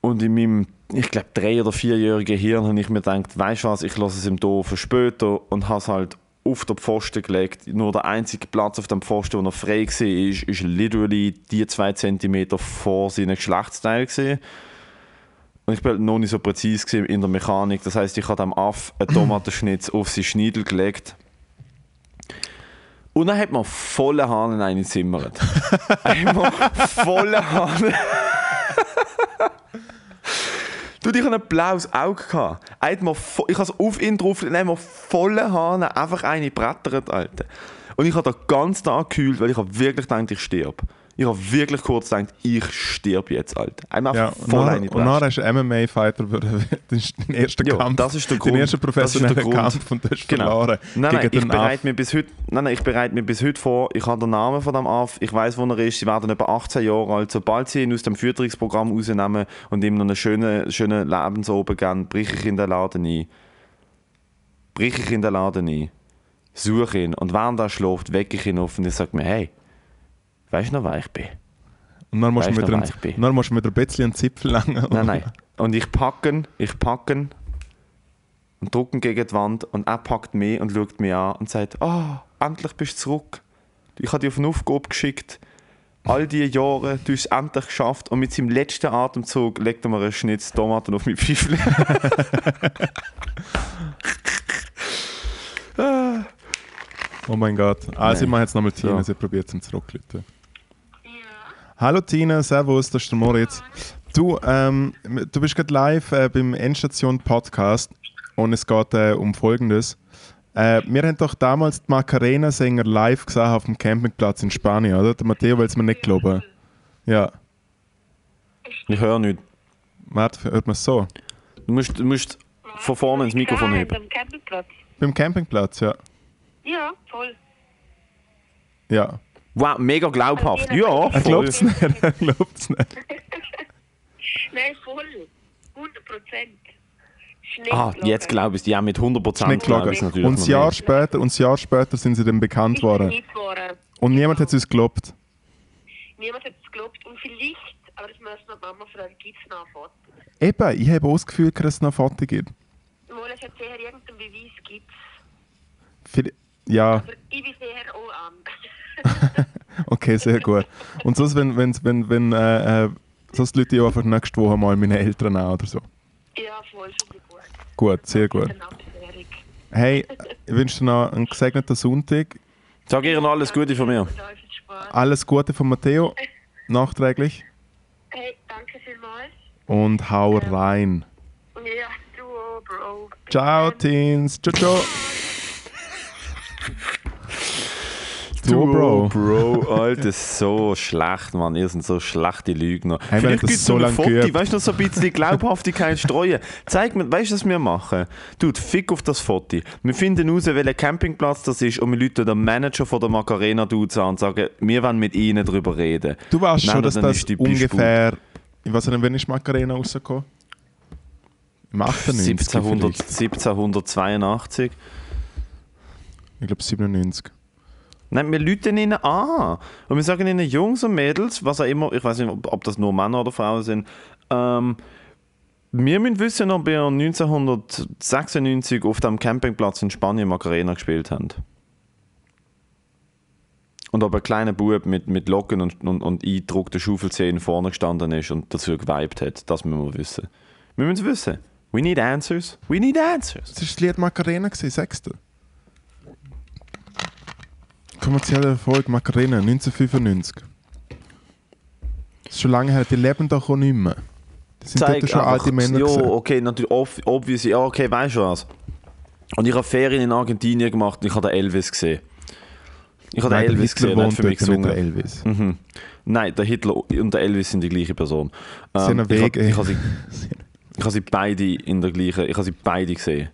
Und in meinem, ich glaube, drei- oder vierjährigen Hirn habe ich mir gedacht, weißt du was, ich lasse es ihm hier für später und habe es halt auf den Pfosten gelegt. Nur der einzige Platz auf dem Pfosten, wo noch frei war, ist, ist literally die zwei Zentimeter vor seinem Geschlechtsteil. Gewesen. Und ich bin halt noch nicht so präzise in der Mechanik. Das heißt, ich habe dem Aff einen Tomatenschnitz auf seinen Schniedel gelegt. Und dann hat man volle Hahn eingezimmert. Einmal volle Hahn. Du, ich hatte ein blaues Auge. Gehabt. Ich habe es auf ihn drauf, dann haben wir volle Hahn einfach eine brettert, Alter. Und ich habe den ganzen Tag gekühlt, weil ich wirklich gedacht, ich sterbe. Ich habe wirklich kurz gedacht, ich sterbe jetzt, Alter. Einmal Ja, und voll nachher, eine und nachher hast du MMA-Fighter geworden. Das ist dein erster Ja, Kampf. das ist der Grund. erster Das ist der Grund. Kampf und du hast Genau. verloren. Nein, nein, ich den bereite mir bis heute, nein, nein, ich bereite mir bis heute vor. Ich habe den Namen von dem Aff, ich weiß, wo er ist. Sie werden etwa 18 Jahre alt. Sobald sie ihn aus dem Fütterungsprogramm rausnehmen und ihm noch einen schönen, schönen Lebensoben geben, brich ich in den Laden ein. Brich ich in den Laden ein. Suche ihn. Und während er schläft, wecke ich ihn auf und ich sage mir, hey, weißt du noch, wer ich bin? Und dann musst du Weißt mit du, ich bin? und dann musst du mit ein bisschen einen Zipfel langen. Nein, nein. Und ich packe ihn, ich packe ihn und drücke ihn gegen die Wand und er packt mich und schaut mich an und sagt, ah, endlich bist du zurück. Ich habe dich auf eine Aufgabe geschickt. All diese Jahre, du hast es endlich geschafft und mit seinem letzten Atemzug legt er mir einen Schnitz Tomaten auf mein Pfeifle. Oh mein Gott. Also, ich Nein. mache jetzt nochmal Tina, Ja. sie probiert es zurückzurufen. Hallo Tina, servus, das ist der Moritz. Du, ähm, du bist gerade live äh, beim Endstation Podcast und es geht äh, um Folgendes. Äh, wir haben doch damals die Macarena-Sänger live gesehen auf dem Campingplatz in Spanien, oder? Der Matteo will es mir nicht glauben. Ja, Ich höre nichts. warte, hört man es so? Du musst, du musst von vorne ins Mikrofon heben. Am Campingplatz. Beim Campingplatz, ja. Ja, voll. Ja. Wow, mega glaubhaft. Also, Ja, Er glaubt es nicht, er glaubt es nicht. Nein, voll. 100 Prozent. Ah, jetzt glaube ich es. Ja, mit 100% Nicht glaube ich es natürlich Und ein Jahr später, und ein Jahr später sind sie dann bekannt worden. Und niemand hat es uns geglaubt. Niemand hat es geglaubt. Und vielleicht, aber das müssen wir Mama fragen, gibt es noch ein Foto? Eben, ich habe auch das Gefühl, dass es noch Fotos gibt. Wohl, es hat sicher irgendeinen Beweis gibt Ja, Aber ich bin sicher. okay, sehr gut. Und sonst, wenn, wenn, wenn, wenn äh, äh, sonst Leute ich einfach nächste Woche mal meine Eltern an oder so. ja, voll, schon gut. Gut, sehr gut. Hey, ich wünsche dir noch einen gesegneten Sonntag. Sag ihr alles Gute von mir. Alles Gute von Matteo, nachträglich. Hey, danke vielmals. Und hau rein. Ja, du auch, Bro. Ciao. Teens. Ciao, ciao. Du, Bro. Bro, Alter, so schlecht, Mann. Ihr seid so schlechte Lügner. Hey, Vielleicht gibt es so ein Foto, geübt. weißt du, so ein bisschen Glaubhaftigkeit streuen. Zeig mir, weißt du, was wir machen? Dude, fick auf das Foto. Wir finden raus, welcher Campingplatz das ist und wir rufen den Manager von der Macarena Dudes an und sagen, wir wollen mit ihnen darüber reden. Du weißt Nein, schon, dass das ungefähr. Ich weiß nicht, wann ist Macarena rausgekommen? Im 98. 1700, vielleicht. 1782. Ich glaube 97. Nein, wir rufen ihnen an. Und wir sagen ihnen, Jungs und Mädels, was auch immer, ich weiß nicht, ob, das nur Männer oder Frauen sind, ähm, wir müssen wissen, ob ihr 1996 auf dem Campingplatz in Spanien Macarena gespielt habt. Und ob ein kleiner Bub mit, mit Locken und, und, und eingedruckten Schaufelzähnen vorne gestanden ist und dazu geweibt hat. Das müssen wir wissen. Wir müssen es wissen. We need answers. We need answers. Das war das Lied Macarena, sechste. Kommerzielle Erfolg Macarena, 1995. Das ist schon lange her, die leben doch auch nicht mehr. Die sind dort schon alte Männer. Ja, okay, natürlich, ob, obvious. Ja, okay, weißt du was? Und ich habe Ferien in Argentinien gemacht und ich habe den Elvis gesehen. Ich habe den Elvis gesehen, der hat für mich nicht der gesungen. Elvis. Mhm. Nein, der Hitler und der Elvis sind die gleiche Person. Sie Ähm, ich Weg, ich habe sie, ich habe sie beide in der gleichen, ich habe sie beide gesehen.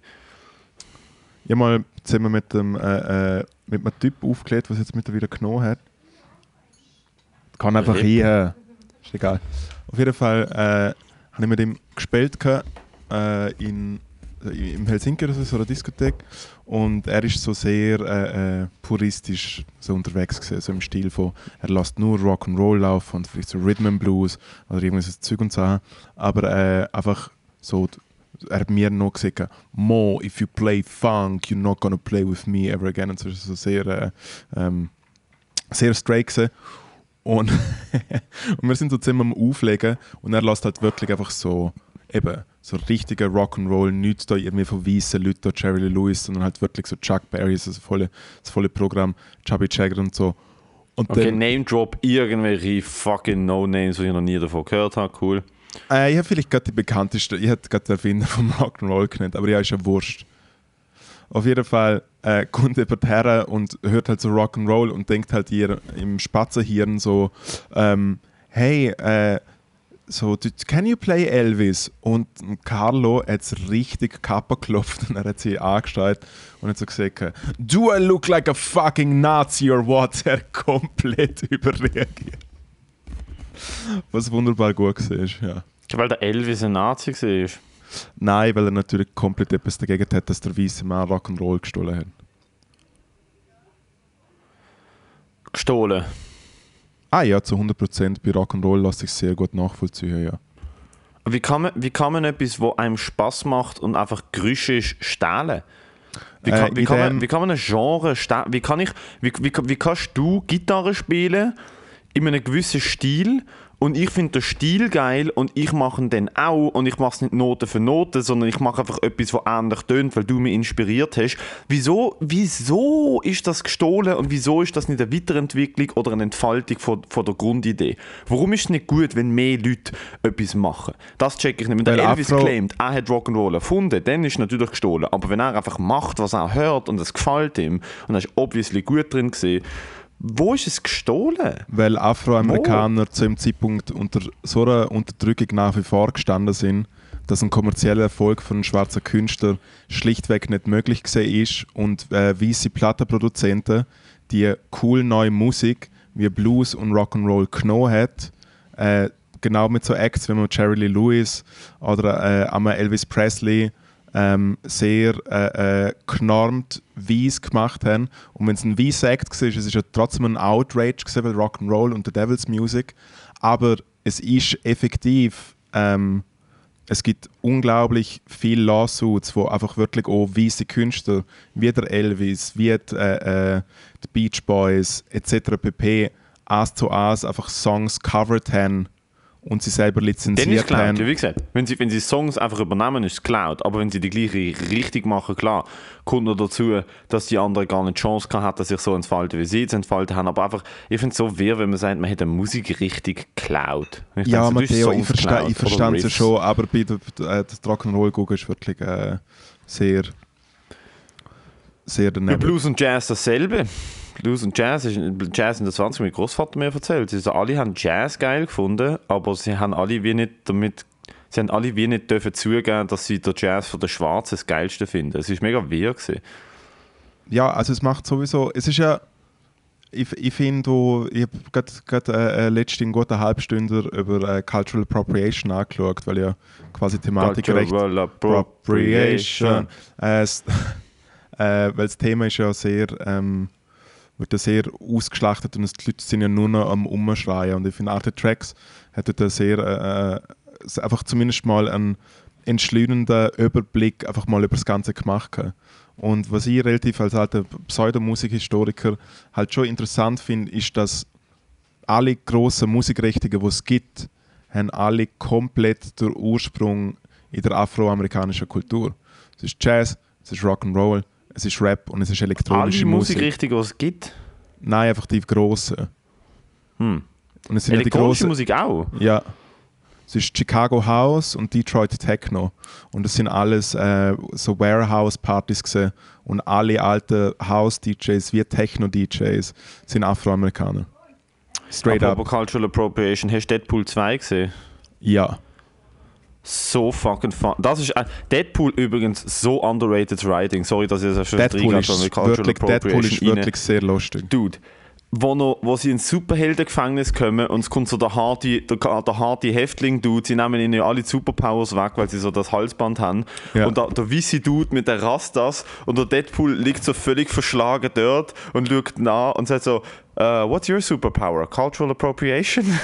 Ich habe mal zusammen mit, dem, äh, äh, mit einem Typ aufgelegt, was jetzt mittlerweile genommen hat. Kann einfach Rip. hier. Ist egal. Auf jeden Fall äh, habe ich mit ihm gespielt gehabt, äh, in, äh, im Helsinki oder so, so einer Diskothek. Und er ist so sehr äh, äh, puristisch so unterwegs gewesen, so im Stil von, er lässt nur Rock'n'Roll laufen und vielleicht so Rhythm and Blues oder irgendwas Zeug und Sachen. Aber äh, einfach so, er hat mir noch gesagt, Mo, if you play funk, you're not gonna play with me ever again. Und so ist so sehr, äh, ähm, sehr straight gewesen. Und, und wir sind so zusammen am Auflegen und er lässt halt wirklich einfach so, eben, so richtiger Rock'n'Roll, nichts da irgendwie von weißen Leuten, da Jerry Lewis, sondern halt wirklich so Chuck Berry, also das volle, das volle Programm, Chubby Jagger und so. Und Okay, Name Drop irgendwelche fucking No-Names, die ich noch nie davon gehört habe. Cool. Äh, ich habe vielleicht gerade die bekannteste, ich hätte gerade den Erfinder vom Rock'n'Roll genannt, aber ja, ist ja wurscht. Auf jeden Fall äh, kommt jemand her und hört halt so Rock'n'Roll und denkt halt ihr im Spatzenhirn so, ähm, hey, äh, so, can you play Elvis? Und Carlo hat es richtig kappa geklopft und er hat sie angestellt und hat so gesagt, do I look like a fucking Nazi or what? Er komplett überreagiert. Was wunderbar gut war, ja. Weil der Elvis ein Nazi war. Nein, weil er natürlich komplett etwas dagegen hat, dass der weiße Mann Rock'n'Roll gestohlen hat. Gestohlen. Ah ja, zu 100% bei Rock'n'Roll lasse ich sehr gut nachvollziehen, ja. Wie kann man, wie kann man etwas, was einem Spaß macht und einfach Geräusche ist, stehlen? Wie kann, Äh, wie, kann man, wie kann man ein Genre stehlen? Wie, kann ich, wie, wie, wie kannst du Gitarre spielen in einem gewissen Stil und ich finde den Stil geil und ich mache ihn dann auch und ich mache es nicht Note für Note, sondern ich mache einfach etwas, was ähnlich tönt, weil du mich inspiriert hast. Wieso, wieso ist das gestohlen und wieso ist das nicht eine Weiterentwicklung oder eine Entfaltung von, von der Grundidee? Warum ist es nicht gut, wenn mehr Leute etwas machen? Das check ich nicht. Wenn der Elvis Afro- claimt, er hat Rock'n'Roll erfunden, dann ist es natürlich gestohlen. Aber wenn er einfach macht, was er hört und es gefällt ihm und er ist obviously gut drin gesehen, wo ist es gestohlen? Weil Afroamerikaner zu dem Zeitpunkt unter so einer Unterdrückung nach wie vor gestanden sind, dass ein kommerzieller Erfolg von einem schwarzen Künstler schlichtweg nicht möglich gewesen ist und äh, weiße Plattenproduzenten, die cool neue Musik wie Blues und Rock'n'Roll genommen hat, äh, genau mit so Acts wie man Jerry Lee Lewis oder äh, einmal Elvis Presley ähm, sehr äh, äh, genormt weiss gemacht haben. Und wenn es ein weißer Act war, es ja trotzdem ein Outrage weil Rock'n'Roll und The Devil's Music. Aber es ist effektiv, ähm, es gibt unglaublich viele Lawsuits, wo einfach wirklich auch weiße Künstler, wie der Elvis, wie die, äh, äh, die Beach Boys etc. pp. eins zu eins einfach Songs covered haben und sie selber Dann ist es Cloud. haben. Ja, wie gesagt, wenn sie, wenn sie Songs einfach übernehmen, ist es Cloud. Aber wenn sie die gleiche richtig machen, klar, kommt noch dazu, dass die anderen gar nicht die Chance hatten, sich so entfalten, wie sie jetzt entfalten haben. Aber einfach, ich finde es so weird, wenn man sagt, man eine Musik richtig Cloud. Ich Ja, denke, Matteo, ich, verstehe es ja Riffs. schon, aber bei der, äh, das Rock'n'Roll gucken ist wirklich äh, sehr, sehr Bei daneben. Blues und Jazz dasselbe. Blues und Jazz, ist, Jazz in der 20 mein Großvater mir erzählt. Also alle haben Jazz geil gefunden, aber sie haben alle wie nicht damit, sie haben alle wie nicht dürfen zugeben, dass sie den Jazz von den Schwarzen das geilste finden. Es ist mega weird gewesen. Ja, also es macht sowieso, es ist ja, ich, ich finde, ich habe gerade äh, äh, letztens einen guten Halbstünder über äh, Cultural Appropriation angeschaut, weil ja quasi Thematik recht Cultural Appropriation. Äh, äh, weil das Thema ist ja sehr, ähm, wird ja sehr ausgeschlachtet und die Leute sind ja nur noch am Umschreien. Und ich finde, Arte Tracks hat einen sehr, äh, äh, einfach zumindest mal einen entschleunenden Überblick einfach mal über das Ganze gemacht. gehabt. Und was ich relativ als alter Pseudomusikhistoriker halt schon interessant finde, ist, dass alle grossen Musikrichtungen, die es gibt, haben alle komplett den Ursprung in der afroamerikanischen Kultur. Es ist Jazz, es ist Rock'n'Roll, es ist Rap und es ist elektronische Alle Musik. Musikrichtungen, die es gibt. Nein, einfach die grossen. Hm. Und es sind ja die Elektronische grossen. Musik auch. Ja. Es ist Chicago House und Detroit Techno. Und das sind alles äh, so Warehouse-Partys gewesen. Und alle alten House-DJs wie Techno-DJs sind Afroamerikaner. Straight Aber up. Cultural Appropriation, hast du Deadpool 2 gesehen? Ja. So fucking fun. Das ist, Deadpool übrigens so underrated writing. Sorry, dass ich das schon Deadpool ist, wirklich, Deadpool ist rein. wirklich sehr lustig. Dude, wo, noch, wo sie ins Superheldengefängnis kommen und es kommt so der harte, der, der harte Häftling-Dude, sie nehmen ihnen ja alle Superpowers weg, weil sie so das Halsband haben. Ja. Und der, der Dude mit der Rastas und der Deadpool liegt so völlig verschlagen dort und schaut nach und sagt so, uh, what's your superpower? Cultural Appropriation?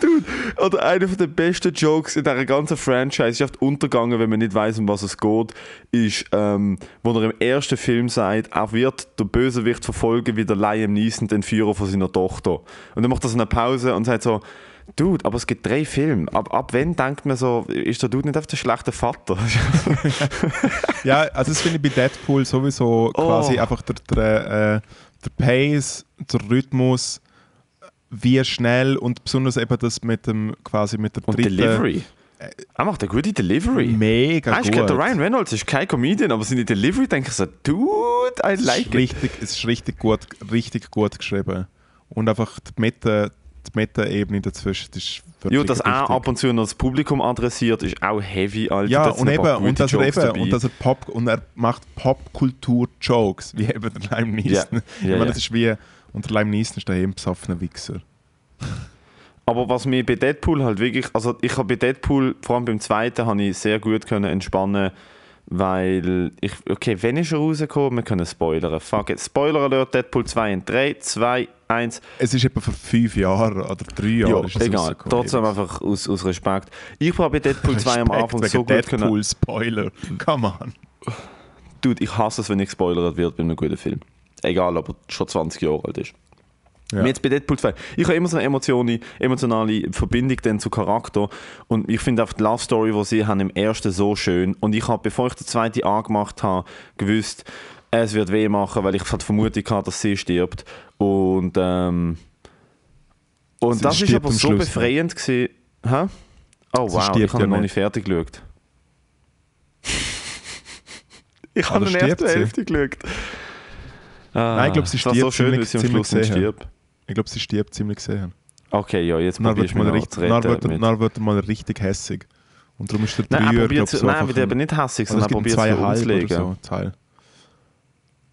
Dude, oder einer der besten Jokes in dieser ganzen Franchise ist oft untergegangen, wenn man nicht weiß, um was es geht, ist, ähm, wo er im ersten Film sagt, er wird der Bösewicht verfolgen wie der Liam Neeson, den Führer von seiner Tochter. Und dann macht er so eine Pause und sagt so, Dude, aber es gibt drei Filme. Ab, ab wann denkt man so, ist der Dude nicht auf der schlechte Vater? Ja, also das finde ich bei Deadpool sowieso quasi Oh. einfach der, der, äh, der Pace, der Rhythmus, wie schnell und besonders eben das mit dem quasi mit der Und dritten Delivery. Er macht eine gute Delivery. mega Weißt, gut. der Ryan Reynolds ist kein Comedian, aber seine Delivery denke ich so, Dude, I es like ist it. richtig, es ist richtig gut, richtig gut geschrieben und einfach die Meta, die Meta-Ebene dazwischen das ist wirklich Ja, dass er ab und zu noch das Publikum adressiert, ist auch heavy, Alter. Ja, und eben, und dass, er eben und, dass er Pop, und er macht Popkultur-Jokes, wie eben der Lime Neeson. Ja, ich ja, meine, ja. das ist wie, und der Lime Neeson ist der eben besoffene Wichser. Aber was mir bei Deadpool halt wirklich, also ich habe bei Deadpool, vor allem beim zweiten, habe ich sehr gut können entspannen, weil ich, okay, wenn ist er rausgekommen? Wir können spoilern. Fuck it. Spoiler Alert, Deadpool 2 in 3, 2, 1. Es ist etwa vor fünf Jahren oder drei Jahren. Ja, egal. Trotzdem einfach aus, aus Respekt. Ich habe bei Deadpool 2 am Anfang so gut können. Deadpool Spoiler. Come on. Dude, ich hasse es, wenn ich gespoilert wird bei einem guten Film. Egal, ob er schon 20 Jahre alt ist. Ja. Jetzt bei Deadpool 2. Ich habe immer so eine emotionale, emotionale Verbindung dann zu Charakter und ich finde auch die Love Story, die sie haben im ersten so schön und ich habe, bevor ich den zweiten angemacht habe, gewusst, es wird weh machen, weil ich halt die Vermutung hatte, dass sie stirbt und ähm, und Sie das ist stirbt aber so Schluss, befreiend gewesen. Hä? Oh Sie wow, stirbt ich habe ja noch nicht. fertig geschaut. ich Ah, habe da die erste stirbt sie. Hälfte geschaut. Ah, Nein, ich glaube, sie war so stirbt schön, ziemlich- wie sie am Schluss stirbt. Ich glaube, sie stirbt ziemlich gesehen. Okay, ja, jetzt wird, probierst du mal richtig, zu dann, retten. wird, dann wird er mal richtig hässig. Und darum ist der Nein, er Dreier, probiert zu, so nein, wird eben nicht hässig, es sondern er probiert es umzulegen. so, Teil.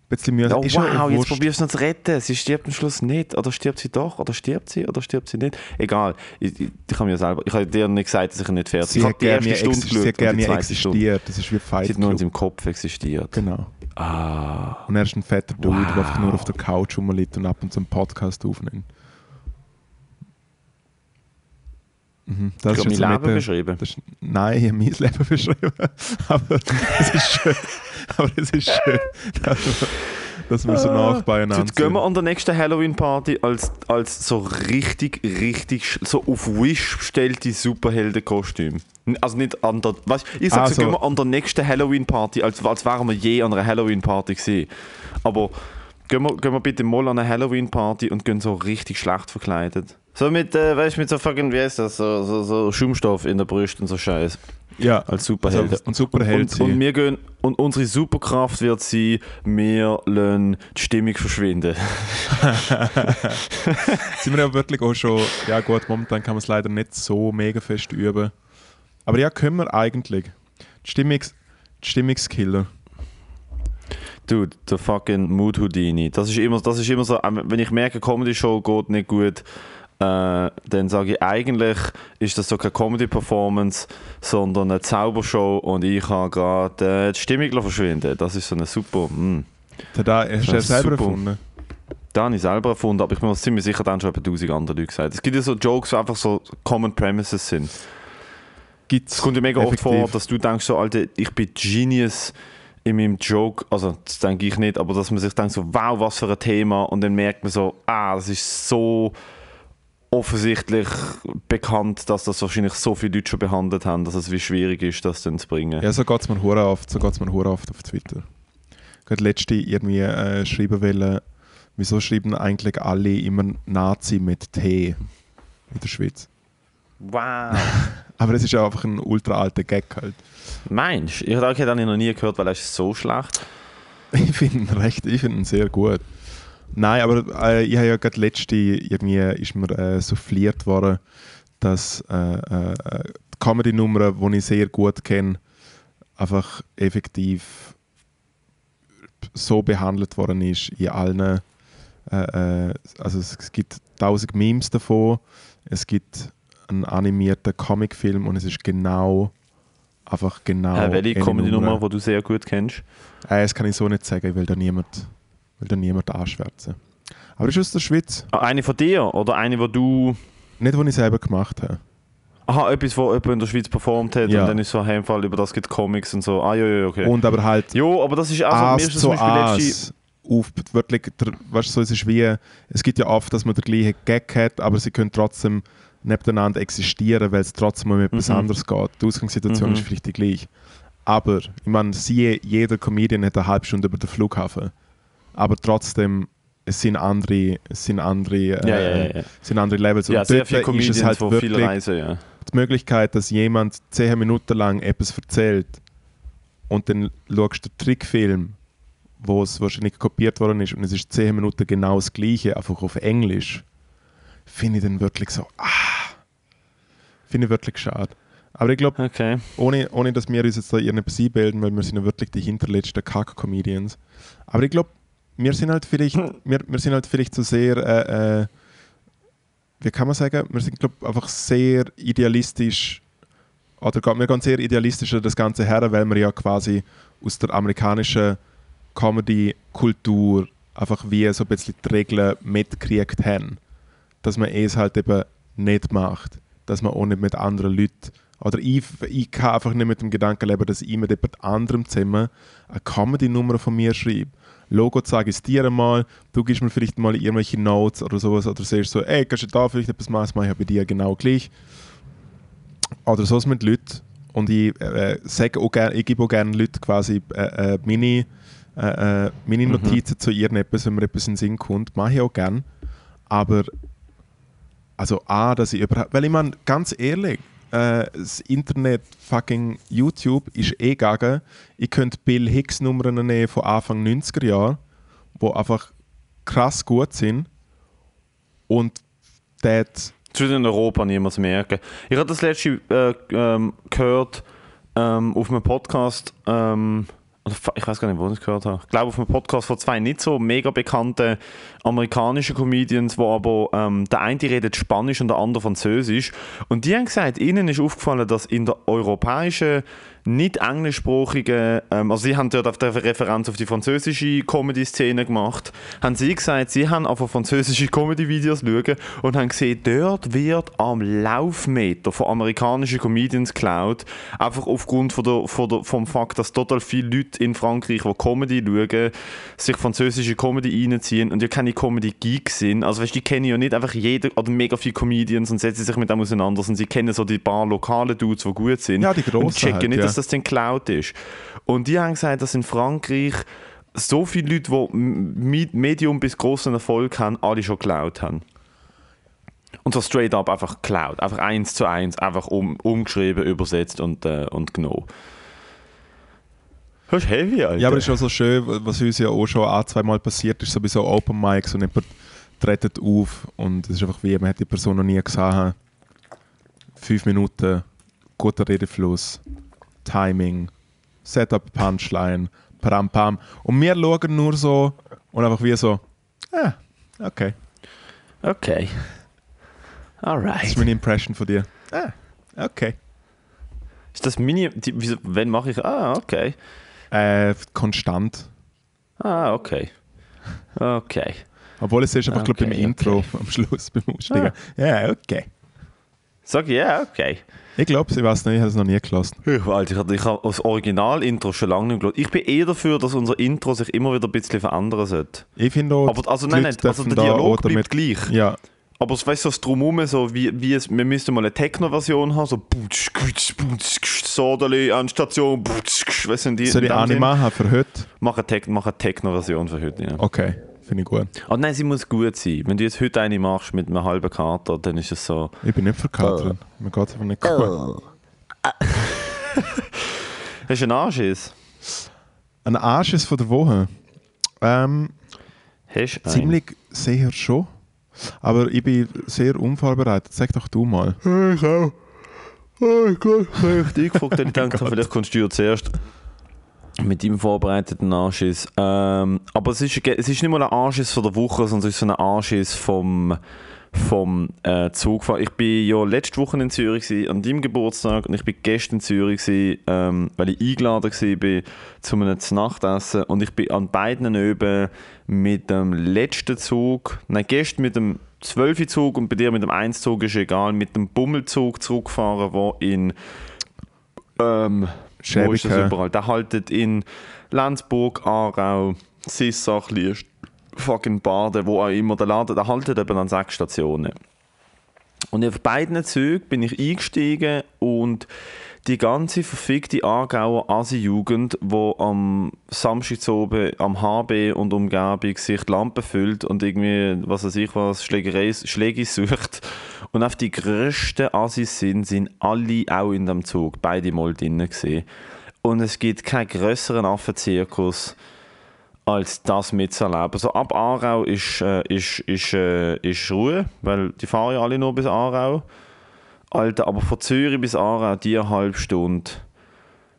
Bisschen Mühe. Oh ist wow, jetzt probierst du noch zu retten. Sie stirbt am Schluss nicht. Oder stirbt sie doch? Oder stirbt sie? Oder stirbt sie nicht? Egal. Ich, ich, ich habe mir selber, ich habe dir nicht gesagt, dass ich nicht fertig Sie Ich hat habe die gerne erste Stunde sie hat gerne zweite Stunde. existiert. Das ist wie Sie Fight hat nur in seinem Kopf existiert. Genau. Ah. Und er ist ein fetter Dude, Wow. der einfach nur auf der Couch rumliegt und ab und zu einen Podcast aufnimmt. Mhm. Das Ich habe mein Leben der- beschrieben. Das ist, nein, ich habe mein Leben beschrieben. Aber es ist schön. Aber es ist schön, dass wir, dass wir so nach beieinander Jetzt gehen wir sind. an der nächsten Halloween-Party als, als so richtig, richtig, so auf Wish bestellte Superheldenkostüm. Also nicht an der, weißt, ich sag Ah, so, so. gehen wir an der nächsten Halloween-Party, als, als wären wir je an einer Halloween-Party gewesen. Aber gehen wir, gehen wir bitte mal an eine Halloween-Party und gehen so richtig schlecht verkleidet. So mit, äh, weißt du, mit so fucking, wie heißt das, so, so, so Schaumstoff in der Brust und so Scheiß. Ja, Als Superhelden. Also, und Superheld und, und, wir gehen, und unsere Superkraft wird sein, wir lassen die Stimmung verschwinden. sind wir ja wirklich auch schon, ja gut, momentan kann man es leider nicht so mega fest üben. Aber ja, können wir eigentlich. Die, Stimmungs, die Stimmungskiller. Dude, der fucking Mood Houdini. Das ist immer, das ist immer so, wenn ich merke, Comedy Show geht nicht gut, äh, dann sage ich, eigentlich ist das so keine Comedy-Performance, sondern eine Zaubershow und ich habe gerade äh, die Stimmung lassen verschwinden. Das ist so eine super. Mm. Da hast du ja selber super. erfunden. Da habe ich selber erfunden, aber ich bin mir ziemlich sicher, dann schon etwa tausend andere Leute gesagt. Es gibt ja so Jokes, die einfach so Common Premises sind. Gibt's Es kommt ja mega oft effektiv. vor, dass du denkst, so, Alter, ich bin Genius in meinem Joke. Also, das denke ich nicht, aber dass man sich denkt, so, wow, was für ein Thema. Und dann merkt man so, ah, das ist so offensichtlich bekannt, dass das wahrscheinlich so viele Leute schon behandelt haben, dass es wie schwierig ist, das dann zu bringen. Ja, so geht es mir hure oft, so geht's mir hure oft auf Twitter. Gerade letzte irgendwie äh, schreiben wollen, wieso schreiben eigentlich alle immer Nazi mit T in der Schweiz? Wow. Aber es ist ja einfach ein ultra alter Gag halt. Meinst du? Ich habe den noch nie gehört, weil er ist so schlecht. Ich finde ihn recht, ich finde ihn sehr gut. Nein, aber äh, ich habe ja gerade letzte irgendwie ist mir äh, souffliert worden, dass äh, äh, die Comedy-Nummer, die ich sehr gut kenne, einfach effektiv so behandelt worden ist in allen. Äh, äh, also es, es gibt tausend Memes davon, es gibt einen animierten Comicfilm und es ist genau einfach genau. Äh, welche Comedy-Nummer, Nummer. die du sehr gut kennst? Äh, das kann ich so nicht sagen, weil da niemand, will da niemand anschwärzen. Aber ist aus der Schweiz. Ah, Eine von dir oder eine, wo du. Nicht, was ich selber gemacht habe. Aha, etwas, wo jemand in der Schweiz performt hat Ja. und dann ist so ein Fall, über das gibt Comics und so. Ah, ja, ja, okay. Und aber halt Jo, aber das ist mir ist das zu zum Beispiel letzte. Auf, wirklich, der, weißt so, es ist wie, es gibt ja oft, dass man den gleichen Gag hat, aber sie können trotzdem nebeneinander existieren, weil es trotzdem um etwas Mhm. anderes geht. Die Ausgangssituation Mhm. ist vielleicht die gleiche. Aber, ich meine, siehe, jeder Comedian hat eine halbe Stunde über den Flughafen. Aber trotzdem, es sind andere, es sind andere, äh, Ja, ja, ja, ja. es sind andere Levels. ja, Und sehr dort viele ist Comedians, es halt wirklich viel reisen, ja. die Möglichkeit, dass jemand 10 Minuten lang etwas erzählt und dann schaust du den Trickfilm, wo es wahrscheinlich kopiert worden ist und es ist 10 Minuten genau das Gleiche, einfach auf Englisch, finde ich dann wirklich so, ah, finde ich wirklich schade. Aber ich glaube, Okay. ohne, ohne dass wir uns jetzt da irgendetwas einbilden, weil wir sind ja wirklich die hinterletzten Kack-Comedians. Aber ich glaube, wir sind halt vielleicht, wir, wir sind halt vielleicht so sehr, äh, äh, wie kann man sagen, wir sind glaube einfach sehr idealistisch, oder wir gehen sehr idealistisch an das Ganze her, weil wir ja quasi aus der amerikanischen Comedy-Kultur einfach wie so ein bisschen die Regeln mitgekriegt haben. Dass man es halt eben nicht macht. Dass man auch nicht mit anderen Leuten oder ich, ich kann einfach nicht mit dem Gedanken leben, dass ich mit jemand anderem zusammen eine Comedy-Nummer von mir schreibe. Logo ich es dir einmal, du gibst mir vielleicht mal irgendwelche Notes oder sowas oder sagst so, ey, kannst du da vielleicht etwas machen, das mache ich bei dir genau gleich. Oder so mit Leuten. Und ich, äh, sage auch gern, ich gebe auch gerne Leuten quasi äh, äh, meine, äh, äh, meine Notizen zu irgendetwas, wenn mir etwas in den Sinn kommt. Mache ich auch gerne. Aber also A, dass ich überhaupt. Weil ich meine, ganz ehrlich, äh, das Internet, fucking YouTube ist eh gegangen. Ich könnte Bill Hicks Nummern nehmen von Anfang 90er Jahre, die einfach krass gut sind. Und das. Das würde in Europa niemand merken. Ich habe das letzte äh, ähm, gehört ähm, auf einem Podcast. Ähm, ich weiß gar nicht, wo ich es gehört habe. Ich glaube, auf einem Podcast von zwei nicht so mega bekannten amerikanischen Comedians, wo aber ähm, der eine redet Spanisch und der andere Französisch. Und die haben gesagt, ihnen ist aufgefallen, dass in der europäischen, nicht englischsprachigen, ähm, also sie haben dort auf der Referenz auf die französische Comedy-Szene gemacht, haben sie gesagt, sie haben auf französische Comedy-Videos schauen und haben gesehen, dort wird am Laufmeter von amerikanischen Comedians geklaut, einfach aufgrund von der, von der, vom Fakt, dass total viele Leute in Frankreich, die Comedy schauen, sich französische Comedy reinziehen und ja keine Comedy-Geeks sind. Also weißt, die kennen ja nicht einfach jeder oder mega viele Comedians und setzen sich mit dem auseinander, sondern sie kennen so die paar lokalen Dudes, die gut sind. Ja, die und checken halt, nicht, ja. Dass das dann geklaut ist. Und die haben gesagt, dass in Frankreich so viele Leute, die Medium bis großen Erfolg haben, alle schon geklaut haben. Und so straight up einfach geklaut. Einfach eins zu eins, einfach um, umgeschrieben, übersetzt und, äh, und genommen. Das ist heavy, Alter. Ja, aber es ist auch so schön, was uns ja auch schon ein, zwei Mal passiert ist, sowieso Open Mics und jemand tretet auf und es ist einfach wie, man hat die Person noch nie gesehen. Fünf Minuten, guter Redefluss, Timing, Setup, Punchline, pam pam. Und wir schauen nur so und einfach wie so, ah, okay. Okay. Das Alright. ist meine Impression von dir. Ah, okay. Ist das meine. Die, wieso, wenn mache ich. Ah, okay. Äh, konstant. Ah, okay. Okay. Obwohl es ist einfach, glaube ich, beim Okay, Intro okay. am Schluss, beim Aussteigen. Ja, okay. Sag ja, okay. Ich glaube, ich weiß nicht, ich habe es noch nie gelassen. Ich, Alter, ich, hab- ich habe das Original-Intro schon lange nicht gehört. Ich bin eher dafür, dass unser Intro sich immer wieder ein bisschen verändern sollte. Ich finde auch, Aber also, die nein, nein, also der Dialog auch bleibt gleich. Ja, Aber es weißt du, so das Drumherum, so wie, wie es, wir müssten mal eine Techno-Version haben, so butsch, butsch, butsch, Sodali an Station, butsch, weißt du, die, soll ich eine Sinn? machen für heute? Mach eine, Tech, mach eine Techno-Version für heute, ja. Okay, finde ich gut. Oh nein, sie muss gut sein. Wenn du jetzt heute eine machst mit einem halben Kater, dann ist es so... Ich bin nicht verkatert. Mir geht es einfach nicht gut. Hast du einen Anschiss? Ein Anschiss von der Woche. Ähm, Hast du einen? Ziemlich sehr schon. Aber ich bin sehr unvorbereitet. Sag doch du mal. Ich auch. Oh Gott, ich habe dich gefragt, ich dachte, vielleicht kommst du ja zuerst mit deinem vorbereiteten Anschiss. Ähm, aber es ist, es ist nicht mal ein Anschiss von der Woche, sondern es ist so ein Anschiss vom, vom äh, Zugfahren. Ich bin ja letzte Woche in Zürich gewesen, an deinem Geburtstag und ich bin gestern in Zürich, gewesen, ähm, weil ich eingeladen war zu einem Nachtessen und ich bin an beiden Öben mit dem letzten Zug, nein, gestern mit dem 12 Zug und bei dir mit dem 1 Zug ist egal, mit dem Bummelzug zurückgefahren, wo in ähm, wo ist das überall? Der haltet in Lenzburg, Aarau, Sissach, Liest, fucking Baden, wo auch immer der Laden, der haltet eben an sechs Stationen. Und auf beiden Zügen bin ich eingestiegen und die ganze verfickte Aargauer Asi-Jugend, die am Samstag oben am HB und Umgebung sich die Lampe füllt und irgendwie, was weiß ich was, Schläge sucht und auf die grössten Assis sind, sind alle auch in dem Zug, beide mal drinnen gesehen. Und es gibt keinen grösseren Affenzirkus als das mitzuerleben. Also ab Aarau ist, äh, ist, ist, äh, ist Ruhe, weil die fahren ja alle nur bis Aarau. Alter, aber von Zürich bis Aarau, die halbe Stunde,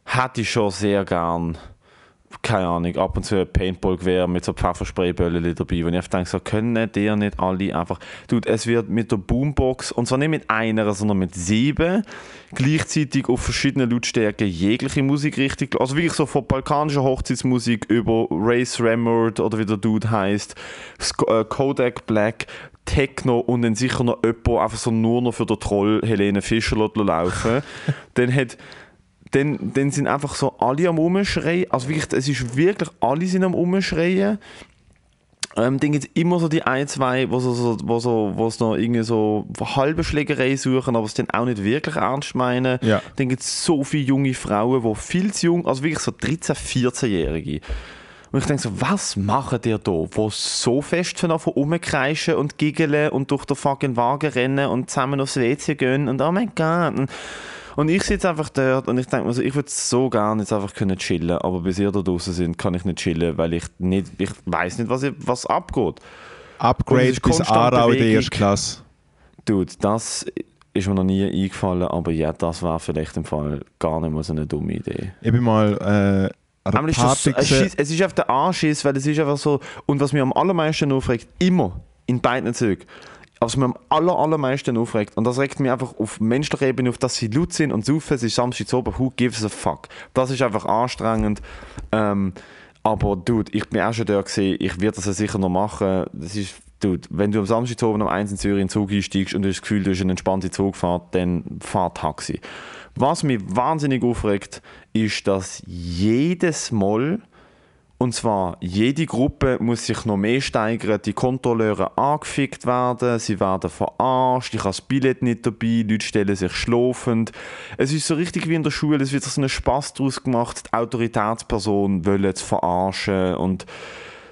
hätte ich schon sehr gern, keine Ahnung, ab und zu ein Paintball-Gewehr mit so Pfeffersprayböllen dabei, wo ich einfach denke, so können die nicht alle einfach... Dude, es wird mit der Boombox, und zwar nicht mit einer, sondern mit sieben, gleichzeitig auf verschiedenen Lautstärken jegliche Musikrichtung, also wirklich so von balkanischer Hochzeitsmusik über Race Remmert oder wie der Dude heißt, Kodak Black, Techno und dann sicher noch jemand einfach so nur noch für den Troll Helene Fischer laufen. dann hat dann, dann sind einfach so alle am Umschreien. Also wirklich, es ist wirklich, alle sind am Umschreien. Ähm, dann gibt es immer so die ein, zwei, wo so, so, wo so, noch irgendwie so halbe Schlägerei suchen, aber es dann auch nicht wirklich ernst meinen. Ja. Dann gibt es so viele junge Frauen, die viel zu jung, also wirklich so 13-, 14-Jährige. Und ich denke so, was machen die da, wo so fest von rumkreischen und giggeln und durch den fucking Wagen rennen und zusammen aufs WC gehen und oh mein Gott. Und, ich sitze einfach dort und ich denke mir so, ich würde so gerne jetzt einfach können chillen, aber bis ihr da draußen sind, kann ich nicht chillen, weil ich nicht, ich weiß nicht, was, was abgeht. Upgrade ist bis Aarau in der Bewegung. ersten Klasse. Dude, das ist mir noch nie eingefallen, aber ja, das war vielleicht im Fall gar nicht mal so eine dumme Idee. Ich bin mal äh, Aber es ist, das, es. Schiss, es ist auf der Anschiss, weil es ist einfach so. Und was mich am allermeisten aufregt, immer in beiden Zügen, was mich am aller, allermeisten aufregt, und das regt mich einfach auf menschlicher Ebene auf, dass sie laut sind und saufen, es ist Samstag oben, who gives a fuck. Das ist einfach anstrengend. Ähm, aber dude, ich bin auch schon da gesehen, ich werde das ja sicher noch machen. Das ist, dude, wenn du am Samstag oben am 1 in Zürich in den Zug einsteigst und du hast das Gefühl, du hast eine entspannte Zugfahrt, dann fahr Taxi. Was mich wahnsinnig aufregt, ist, dass jedes Mal und zwar, jede Gruppe muss sich noch mehr steigern. Die Kontrolleure angefickt werden, sie werden verarscht, ich habe das Billett nicht dabei, Leute stellen sich schlafend. Es ist so richtig wie in der Schule, es wird so einen Spaß daraus gemacht, die Autoritätsperson wollen es verarschen und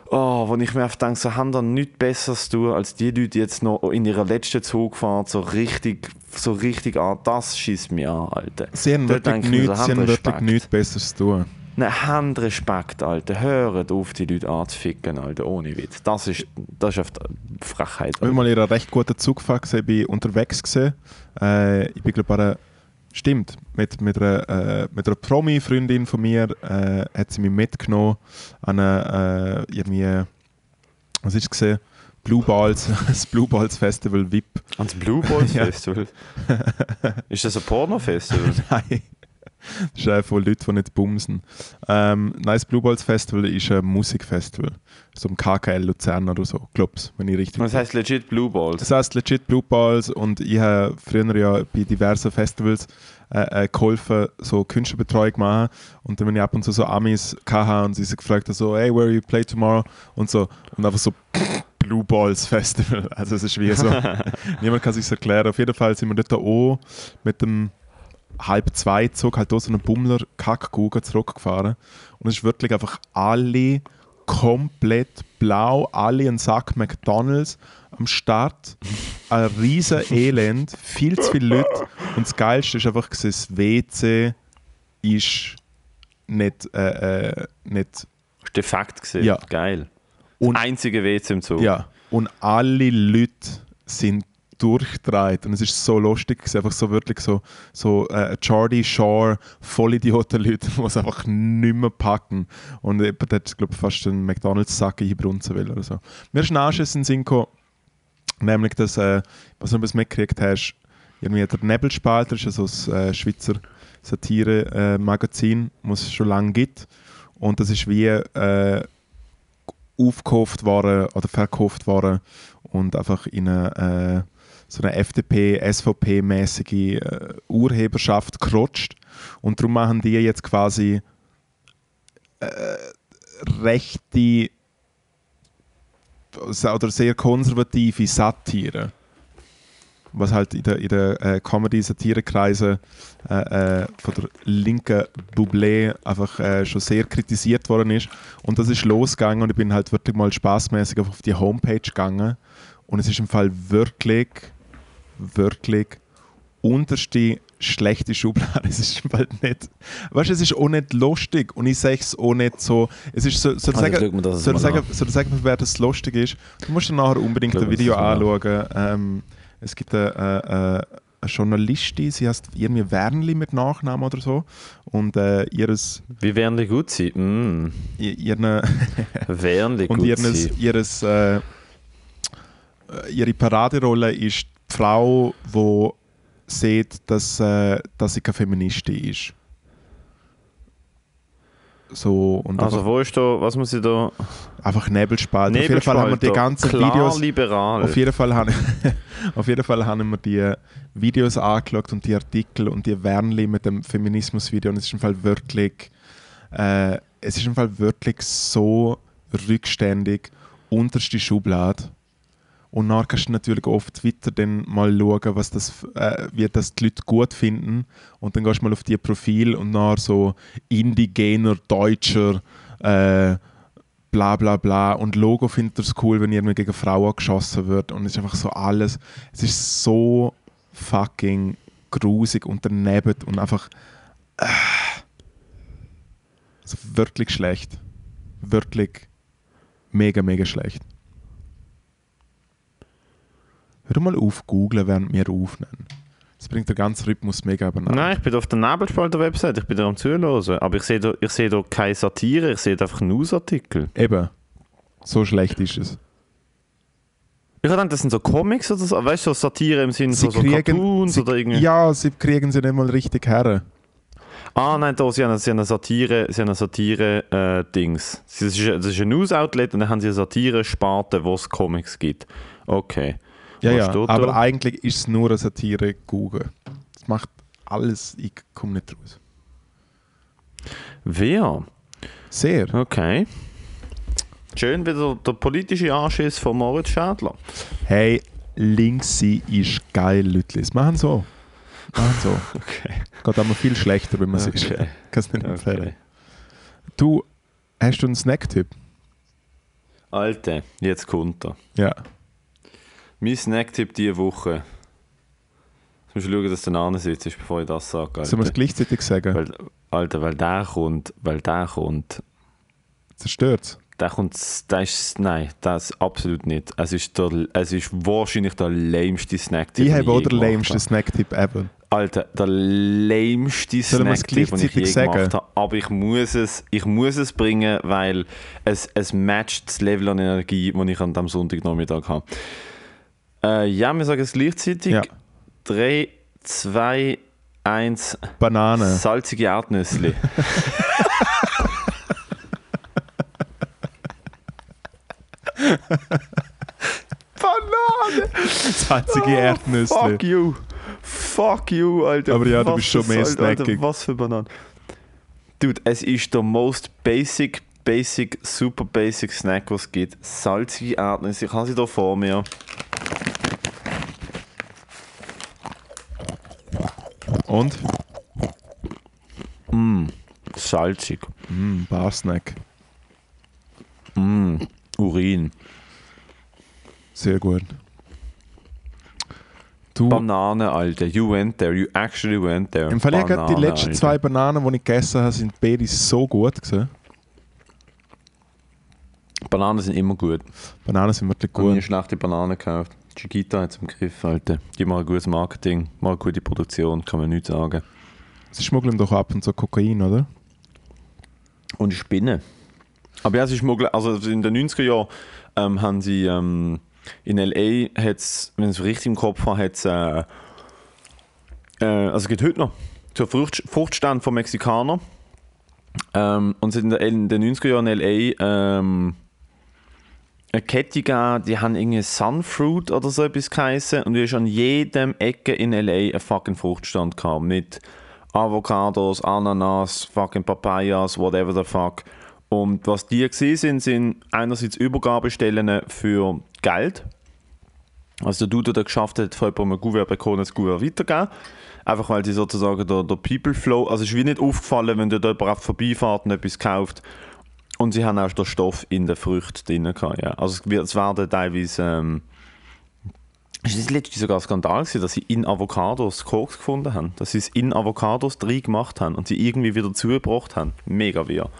Oh, wenn ich mir einfach denke, so haben da nichts Besseres zu tun, als die Leute die jetzt noch in ihrer letzten Zugfahrt so richtig, so richtig an. Das schießt mich an, Alter. Sie haben Dort wirklich mir so, nichts, sie haben wirklich nichts Besseres zu tun. Nein, habt Respekt, Alter. Hört auf, die Leute anzuficken, Alter. Ohne Witz. Das ist, das ist einfach Frechheit. Ich bin mal in einer recht guten Zugfahrt gesehen, bin unterwegs gesehen. Äh, ich bin glaube einer, stimmt, mit, mit einer, äh, mit einer Promi-Freundin von mir äh, hat sie mich mitgenommen an eine, äh, irgendwie, was ist es gesehen? Blue Balls, das Blue Balls Festival VIP. Ans Blue Balls. Festival? ist das ein Porno-Festival? Nein. Das ist einfach von Leuten, die nicht bumsen. Ähm, das Blue Balls Festival ist ein Musikfestival. So im KKL Luzern oder so, glaub's, wenn ich richtig Das heißt legit Blue Balls. Das heißt legit Blue Balls und ich habe früher ja bei diversen Festivals äh, äh, geholfen, so Künstlerbetreuung machen und dann wenn ich ab und zu so Amis hatte und sie sich gefragt haben, so hey, where you play tomorrow und so und einfach so Blue Balls Festival, also es ist wie so, niemand kann sich erklären. Auf jeden Fall sind wir dort auch mit dem halb zwei Zug halt so einen Bummler Kackgugen zurückgefahren und es ist wirklich einfach alle komplett blau, alle einen Sack McDonalds am Start, ein riesen Elend, viel zu viele Leute und das Geilste ist einfach, das WC ist nicht, äh, äh, nicht Ist defekt gesehen. Ja. Geil. Und- das einzige WC im Zug. Ja, und alle Leute sind durchdreht. Und es ist so lustig, es einfach so wirklich so, so äh, Jordi Shore, Vollidioten-Leute, die es einfach nicht mehr packen. Und jemand hat, glaube fast einen McDonalds-Sack einbrunzen will oder so. Mir ist ein Anschiss in den Sinn gekommen, nämlich, dass, äh, was du mitgekriegt hast, irgendwie der Nebelspalter ist ja so ein äh, Schweizer Satire-Magazin, was es schon lange gibt. Und das ist wie äh, aufgekauft worden oder verkauft worden und einfach in eine, äh, so eine FDP, SVP-mäßige äh, Urheberschaft gerutscht. Und darum machen die jetzt quasi äh, rechte oder sehr konservative Satire. Was halt in den der, äh, Comedy-Satire-Kreisen äh, äh, von der linken Bublé einfach äh, schon sehr kritisiert worden ist. Und das ist losgegangen und ich bin halt wirklich mal spaßmäßig auf die Homepage gegangen. Und es ist im Fall wirklich, wirklich unterste schlechte Schublade. Es ist Fall nicht. Weißt du, es ist auch nicht lustig und ich sage es auch nicht so. Es ist so, soll ich Also, sagen, das soll sagen, soll sagen, wer das lustig ist? Du musst dann nachher unbedingt ein Video anschauen. Ähm, es gibt eine, eine, eine Journalistin, sie heißt irgendwie Wernli mit Nachnamen oder so. Und äh, ihres, Wie werden die gut sein? Mm, ihr- ihren, die und gut ihres, sein? ihres, äh, äh, ihre Paraderolle ist Frau, die sieht, dass, äh, dass sie keine Feministin ist. So, und Also einfach, wo ist da, was muss ich da? einfach Nebelspalter. Auf jeden Fall haben wir die Nebelspalter, ganzen klar Videos. liberal. Auf jeden, Fall haben, auf jeden Fall haben wir die Videos angeschaut und die Artikel und die Wernli mit dem Feminismus-Video und es ist im Fall wirklich, äh, es ist im Fall wirklich so rückständig, unterste Schublade. Und nachher kannst du natürlich auf Twitter dann mal schauen, was das, äh, wie das die Leute gut finden. Und dann gehst du mal auf die Profil und nachher so indigener, deutscher, äh, bla bla bla. Und Logo findet es cool, wenn irgendwie gegen Frauen geschossen wird. Und es ist einfach so alles. Es ist so fucking grusig und daneben und einfach. Äh, also wirklich schlecht. Wirklich mega, mega schlecht. Hör mal auf, googlen, während wir aufnehmen. Das bringt den ganzen Rhythmus mega übereinander. Nein, ich bin auf der Nebelspalter-Website, ich bin da am Zuhören. Aber ich sehe da, ich sehe da keine Satire, ich sehe da einfach Newsartikel. Eben. So schlecht ist es. Ich gedacht, das sind so Comics oder so, weißt du, so Satire im Sinne von so Cartoons sie, oder irgendwie. Ja, sie kriegen sie nicht mal richtig her. Ah nein, da, sie haben, sie haben eine Satire, sie haben eine Satire-Dings. das, ist, das ist ein News-Outlet und dann haben sie eine Satire-Sparte, wo es Comics gibt. Okay. Ja, Was ja. Aber da? eigentlich ist es nur eine Satire Google. Das macht alles, ich komme nicht raus. Wer? Sehr. Okay. Schön wieder der politische Anschiss von Moritz Schädler. Hey, links sein ist geil, Leute. Machen so. Machen so. Okay. Geht aber viel schlechter, wenn man es ist. Okay. Kannst nicht empfehlen. okay. Du, hast du einen Snack-Tipp? Alte, jetzt kommt er. Ja. Mein Snacktipp diese Woche. Jetzt musst du schauen, dass du dann sitzt, bevor ich das sage. Sollen wir es gleichzeitig sagen? Weil, Alter, weil der kommt, weil der kommt, Zerstört es. der kommt, der ist, nein, das absolut nicht. Es ist, der, es ist wahrscheinlich der lämste Snacktipp. Ich habe auch den lämsten. Snack-Tipp ever. Alter, der lämste Snacktipp, den ich je sagen? gemacht habe. Aber ich muss es, ich muss es bringen, weil es, es matcht das Level an Energie, das ich an diesem Sonntagnachmittag habe. Äh, ja, wir sagen es gleichzeitig. Ja. 3, 2, 1. Banane. Salzige Erdnüsse. Banane! Salzige Erdnüsse. Fuck you! Fuck you, Alter. Aber ja, du Was bist schon mehr Salz, Alter, snackig. Was für Bananen. Dude, es ist der most basic, basic, super basic Snack, was es gibt. Salzige Erdnüsse. Ich habe sie hier vor mir. Und? Salzig. Mm, Barsnack. Mm, Urin. Sehr gut. Du, Banane, Alter. You went there. You actually went there. im Fall gerade die letzten Alter. zwei Bananen, die ich gegessen habe, sind beide so gut gewesen. Bananen sind immer gut. Bananen sind wirklich Gut. Ich habe gut. schlechte Bananen gekauft. Chiquita hat es im Griff, Alter. Die machen gutes Marketing, machen gute Produktion, kann man nichts sagen. Sie schmuggeln doch ab und zu Kokain, oder? Und Spinnen. Aber ja, sie schmuggeln, also in den 90er Jahren ähm, haben sie ähm, in L.A., hat's, wenn ich es richtig im Kopf habe, hat es, äh, äh, also gibt heute noch, zur Frucht, Fruchtstand von Mexikanern. Ähm, und hat in, den 90er Jahren in L.A. Eine Kette gegeben, die haben irgendwie Sunfruit oder so etwas geheißen und du hast an jedem Ecke in L.A. einen fucking Fruchtstand gehabt mit Avocados, Ananas, fucking Papayas, whatever the fuck. Und was die gewesen sind, sind einerseits Übergabestellen für Geld. Also der Dude, der geschafft hat, von jemandem ein Gouverne bekommen, das Gouverne weitergeben. Einfach weil sie sozusagen der, der People Flow, also es ist wie nicht aufgefallen, wenn dort jemand einfach vorbeifährt und etwas kauft. Und sie haben auch den Stoff in den Früchten drin gehabt, ja. Also es, wird, es werden teilweise, ähm, ist das letzte sogar ein Skandal gewesen, dass sie in Avocados Koks gefunden haben? Dass sie es in Avocados drin gemacht haben und sie irgendwie wieder zugebracht haben? Mega wir.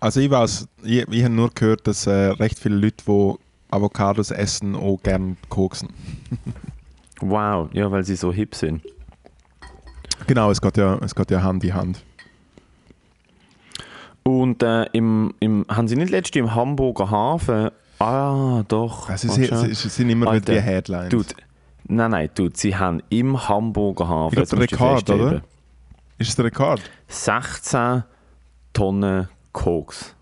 Also ich weiß, ich, ich habe nur gehört, dass äh, recht viele Leute, die Avocados essen, auch gerne koksen. Wow, ja, weil sie so hip sind. Genau, es geht ja, es geht ja Hand in Hand. Und äh, im, im, haben sie nicht letztens im Hamburger Hafen. Ah, doch. Also sie, sie, sie sind immer Alter, wieder die Headlines. Dude, nein, nein, dude, sie haben im Hamburger Hafen. Ich glaub, jetzt der musst du Rekord, oder? Ist es der Rekord? 16 Tonnen Koks.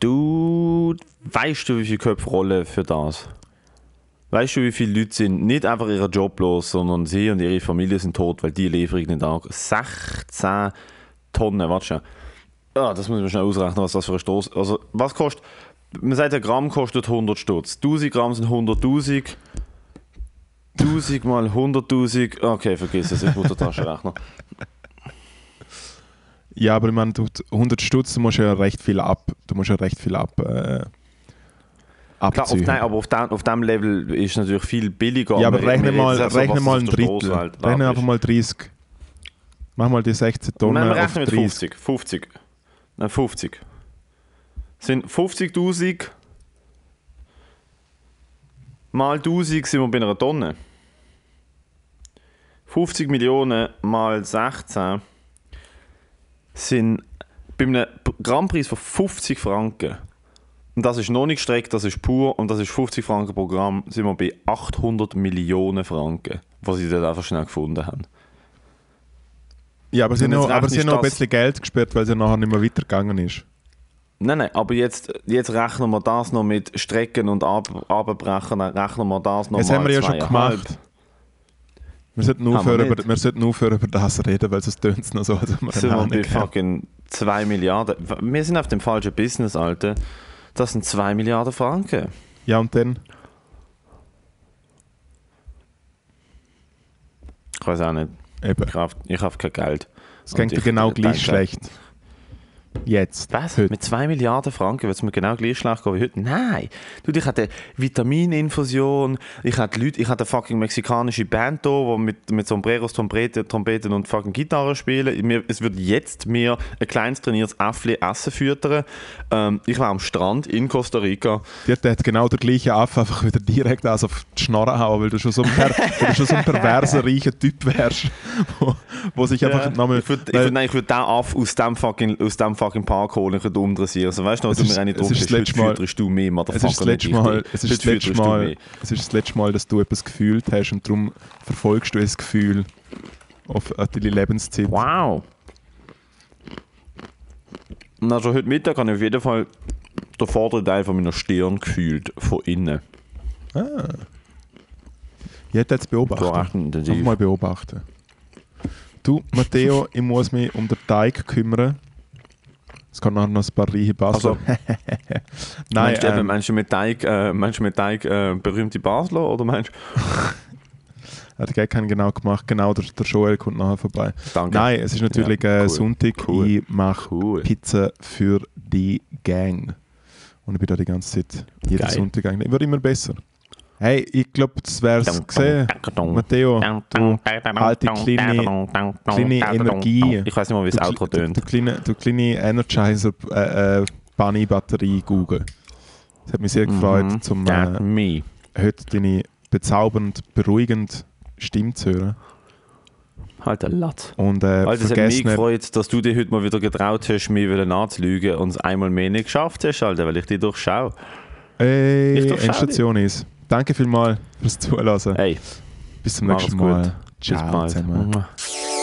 Du weißt du, wie viele Köpfe rollen für das? Weißt du, wie viele Leute sind nicht einfach ihren Job los, sondern sie und ihre Familie sind tot, weil die Lieferung nicht da 16 Tonnen, warte schon. Ah, das muss man schnell ausrechnen, was das für ein Stoß Also, was kostet. Man sagt, ein Gramm kostet 100 Stutz. 1000 Gramm sind 100.000. 1000 mal 100.000. Okay, vergiss es, ich muss den Taschenrechner. Ja, aber ich meine, du, 100 Stutz, du musst ja recht viel ab, du musst ja recht viel ab, äh, Klar, auf, nein, aber auf dem, auf dem Level ist es natürlich viel billiger. ja, aber Wir- rechne wir mal, rechne mal ein Drittel. Wert Rechne einfach mal 30. Mach mal die 16 Tonnen Nein, wir rechnen mit 30. 50. 50. Nein, 50. Sind 50.000 mal 1000 sind wir bei einer Tonne. 50 Millionen mal 16 sind bei einem Grammpreis von 50 Franken. Und das ist noch nicht gestreckt, das ist pur und das ist 50 Franken pro Gramm, sind wir bei 800 Millionen Franken, was sie dort einfach schnell gefunden haben. Ja, aber sie haben noch, aber sie noch ein bisschen Geld gesperrt, weil sie nachher nicht mehr weitergegangen ist. Nein, nein, aber jetzt, jetzt rechnen wir das noch mit Strecken und Ab Abbrechen, rechnen wir das noch Das haben wir ja schon gemacht. Wir sollten, wir aufhören über, wir sollten aufhören über das reden, weil sonst tönt es noch so, als wir Sind wir bei fucking 2 Milliarden. Wir sind auf dem falschen Business, Alter. Das sind 2 Milliarden Franken. Ja, und dann? Ich weiß auch nicht. Eben. Ich habe kein Geld. Es Und geht dir ich genau gleich schlecht. Jetzt. Was? Heute. Mit 2 Milliarden Franken wird es mir genau gleich schlecht gehen wie heute? Nein! Du, ich hatte Vitamininfusion, ich hatte Leute, ich hatte eine fucking mexikanische Band da, die mit, mit Sombreros, Trompete, Trompeten und fucking Gitarre spielen. Mir, es wird jetzt mir ein kleines trainiertes Äffli Essen füttern. Ähm, ich war am Strand in Costa Rica. Dir hat genau der gleiche Affe einfach wieder direkt auf die Schnorre hauen, weil du schon so ein, per, weil du schon so ein perverser, reicher Typ wärst, wo, wo sich einfach nochmal... ich würde nein, ich würd den Aff aus dem fucking, aus dem fucking Park holen und umdressieren. Also weißt du, ist- mir auch nicht das heute fütterst du mehr, Es ist, das Motherfucker, letzte Mal, es, ist das letzte Mal, es ist das letzte Mal, dass du etwas gefühlt hast und darum verfolgst du das Gefühl auf deine Lebenszeit. Wow. Also heute Mittag habe ich auf jeden Fall den vorderen Teil von meiner Stirn gefühlt, von innen. Ah. Ich hätte jetzt beobachten. Einfach mal beobachten. Du, Matteo, ich muss mich um den Teig kümmern. Es kann nachher noch ein paar reiche Basler. Also, Nein, meinst, du eben, ähm, meinst du mit Teig, äh, meinst du mit Teig äh, berühmte Basler oder meinst hat Gag keinen genau gemacht. Genau, der, der Joel kommt nachher vorbei. Danke. Nein, es ist natürlich Ja, äh, cool. Sonntag. Cool. Ich mache Cool. Pizza für die Gang. Und ich bin da die ganze Zeit, jeden Geil. Sonntag eigentlich. Wird immer besser. Hey, ich glaube, das wäre es gesehen. Matteo, du alte kleine, kleine Energie. Ich weiß nicht mal, wie das Outro du, tönt. du, kleine, du kleine Energizer äh, äh, Bunny-Batterie Google. Es hat mich sehr gefreut, Mhm. zum äh, heute deine bezaubernd, beruhigend Stimme zu hören. Halt der Latz. Und äh, Alter, es hat mich gefreut, dass du dich heute mal wieder getraut hast, mich wieder anzulügen und es einmal mehr nicht geschafft hast, Alter, weil ich dich durchschaue. Ey, Ich Endstation ist. Danke vielmals fürs Zuhören. Hey, Bis zum nächsten gut. Mal. bis Ciao bald.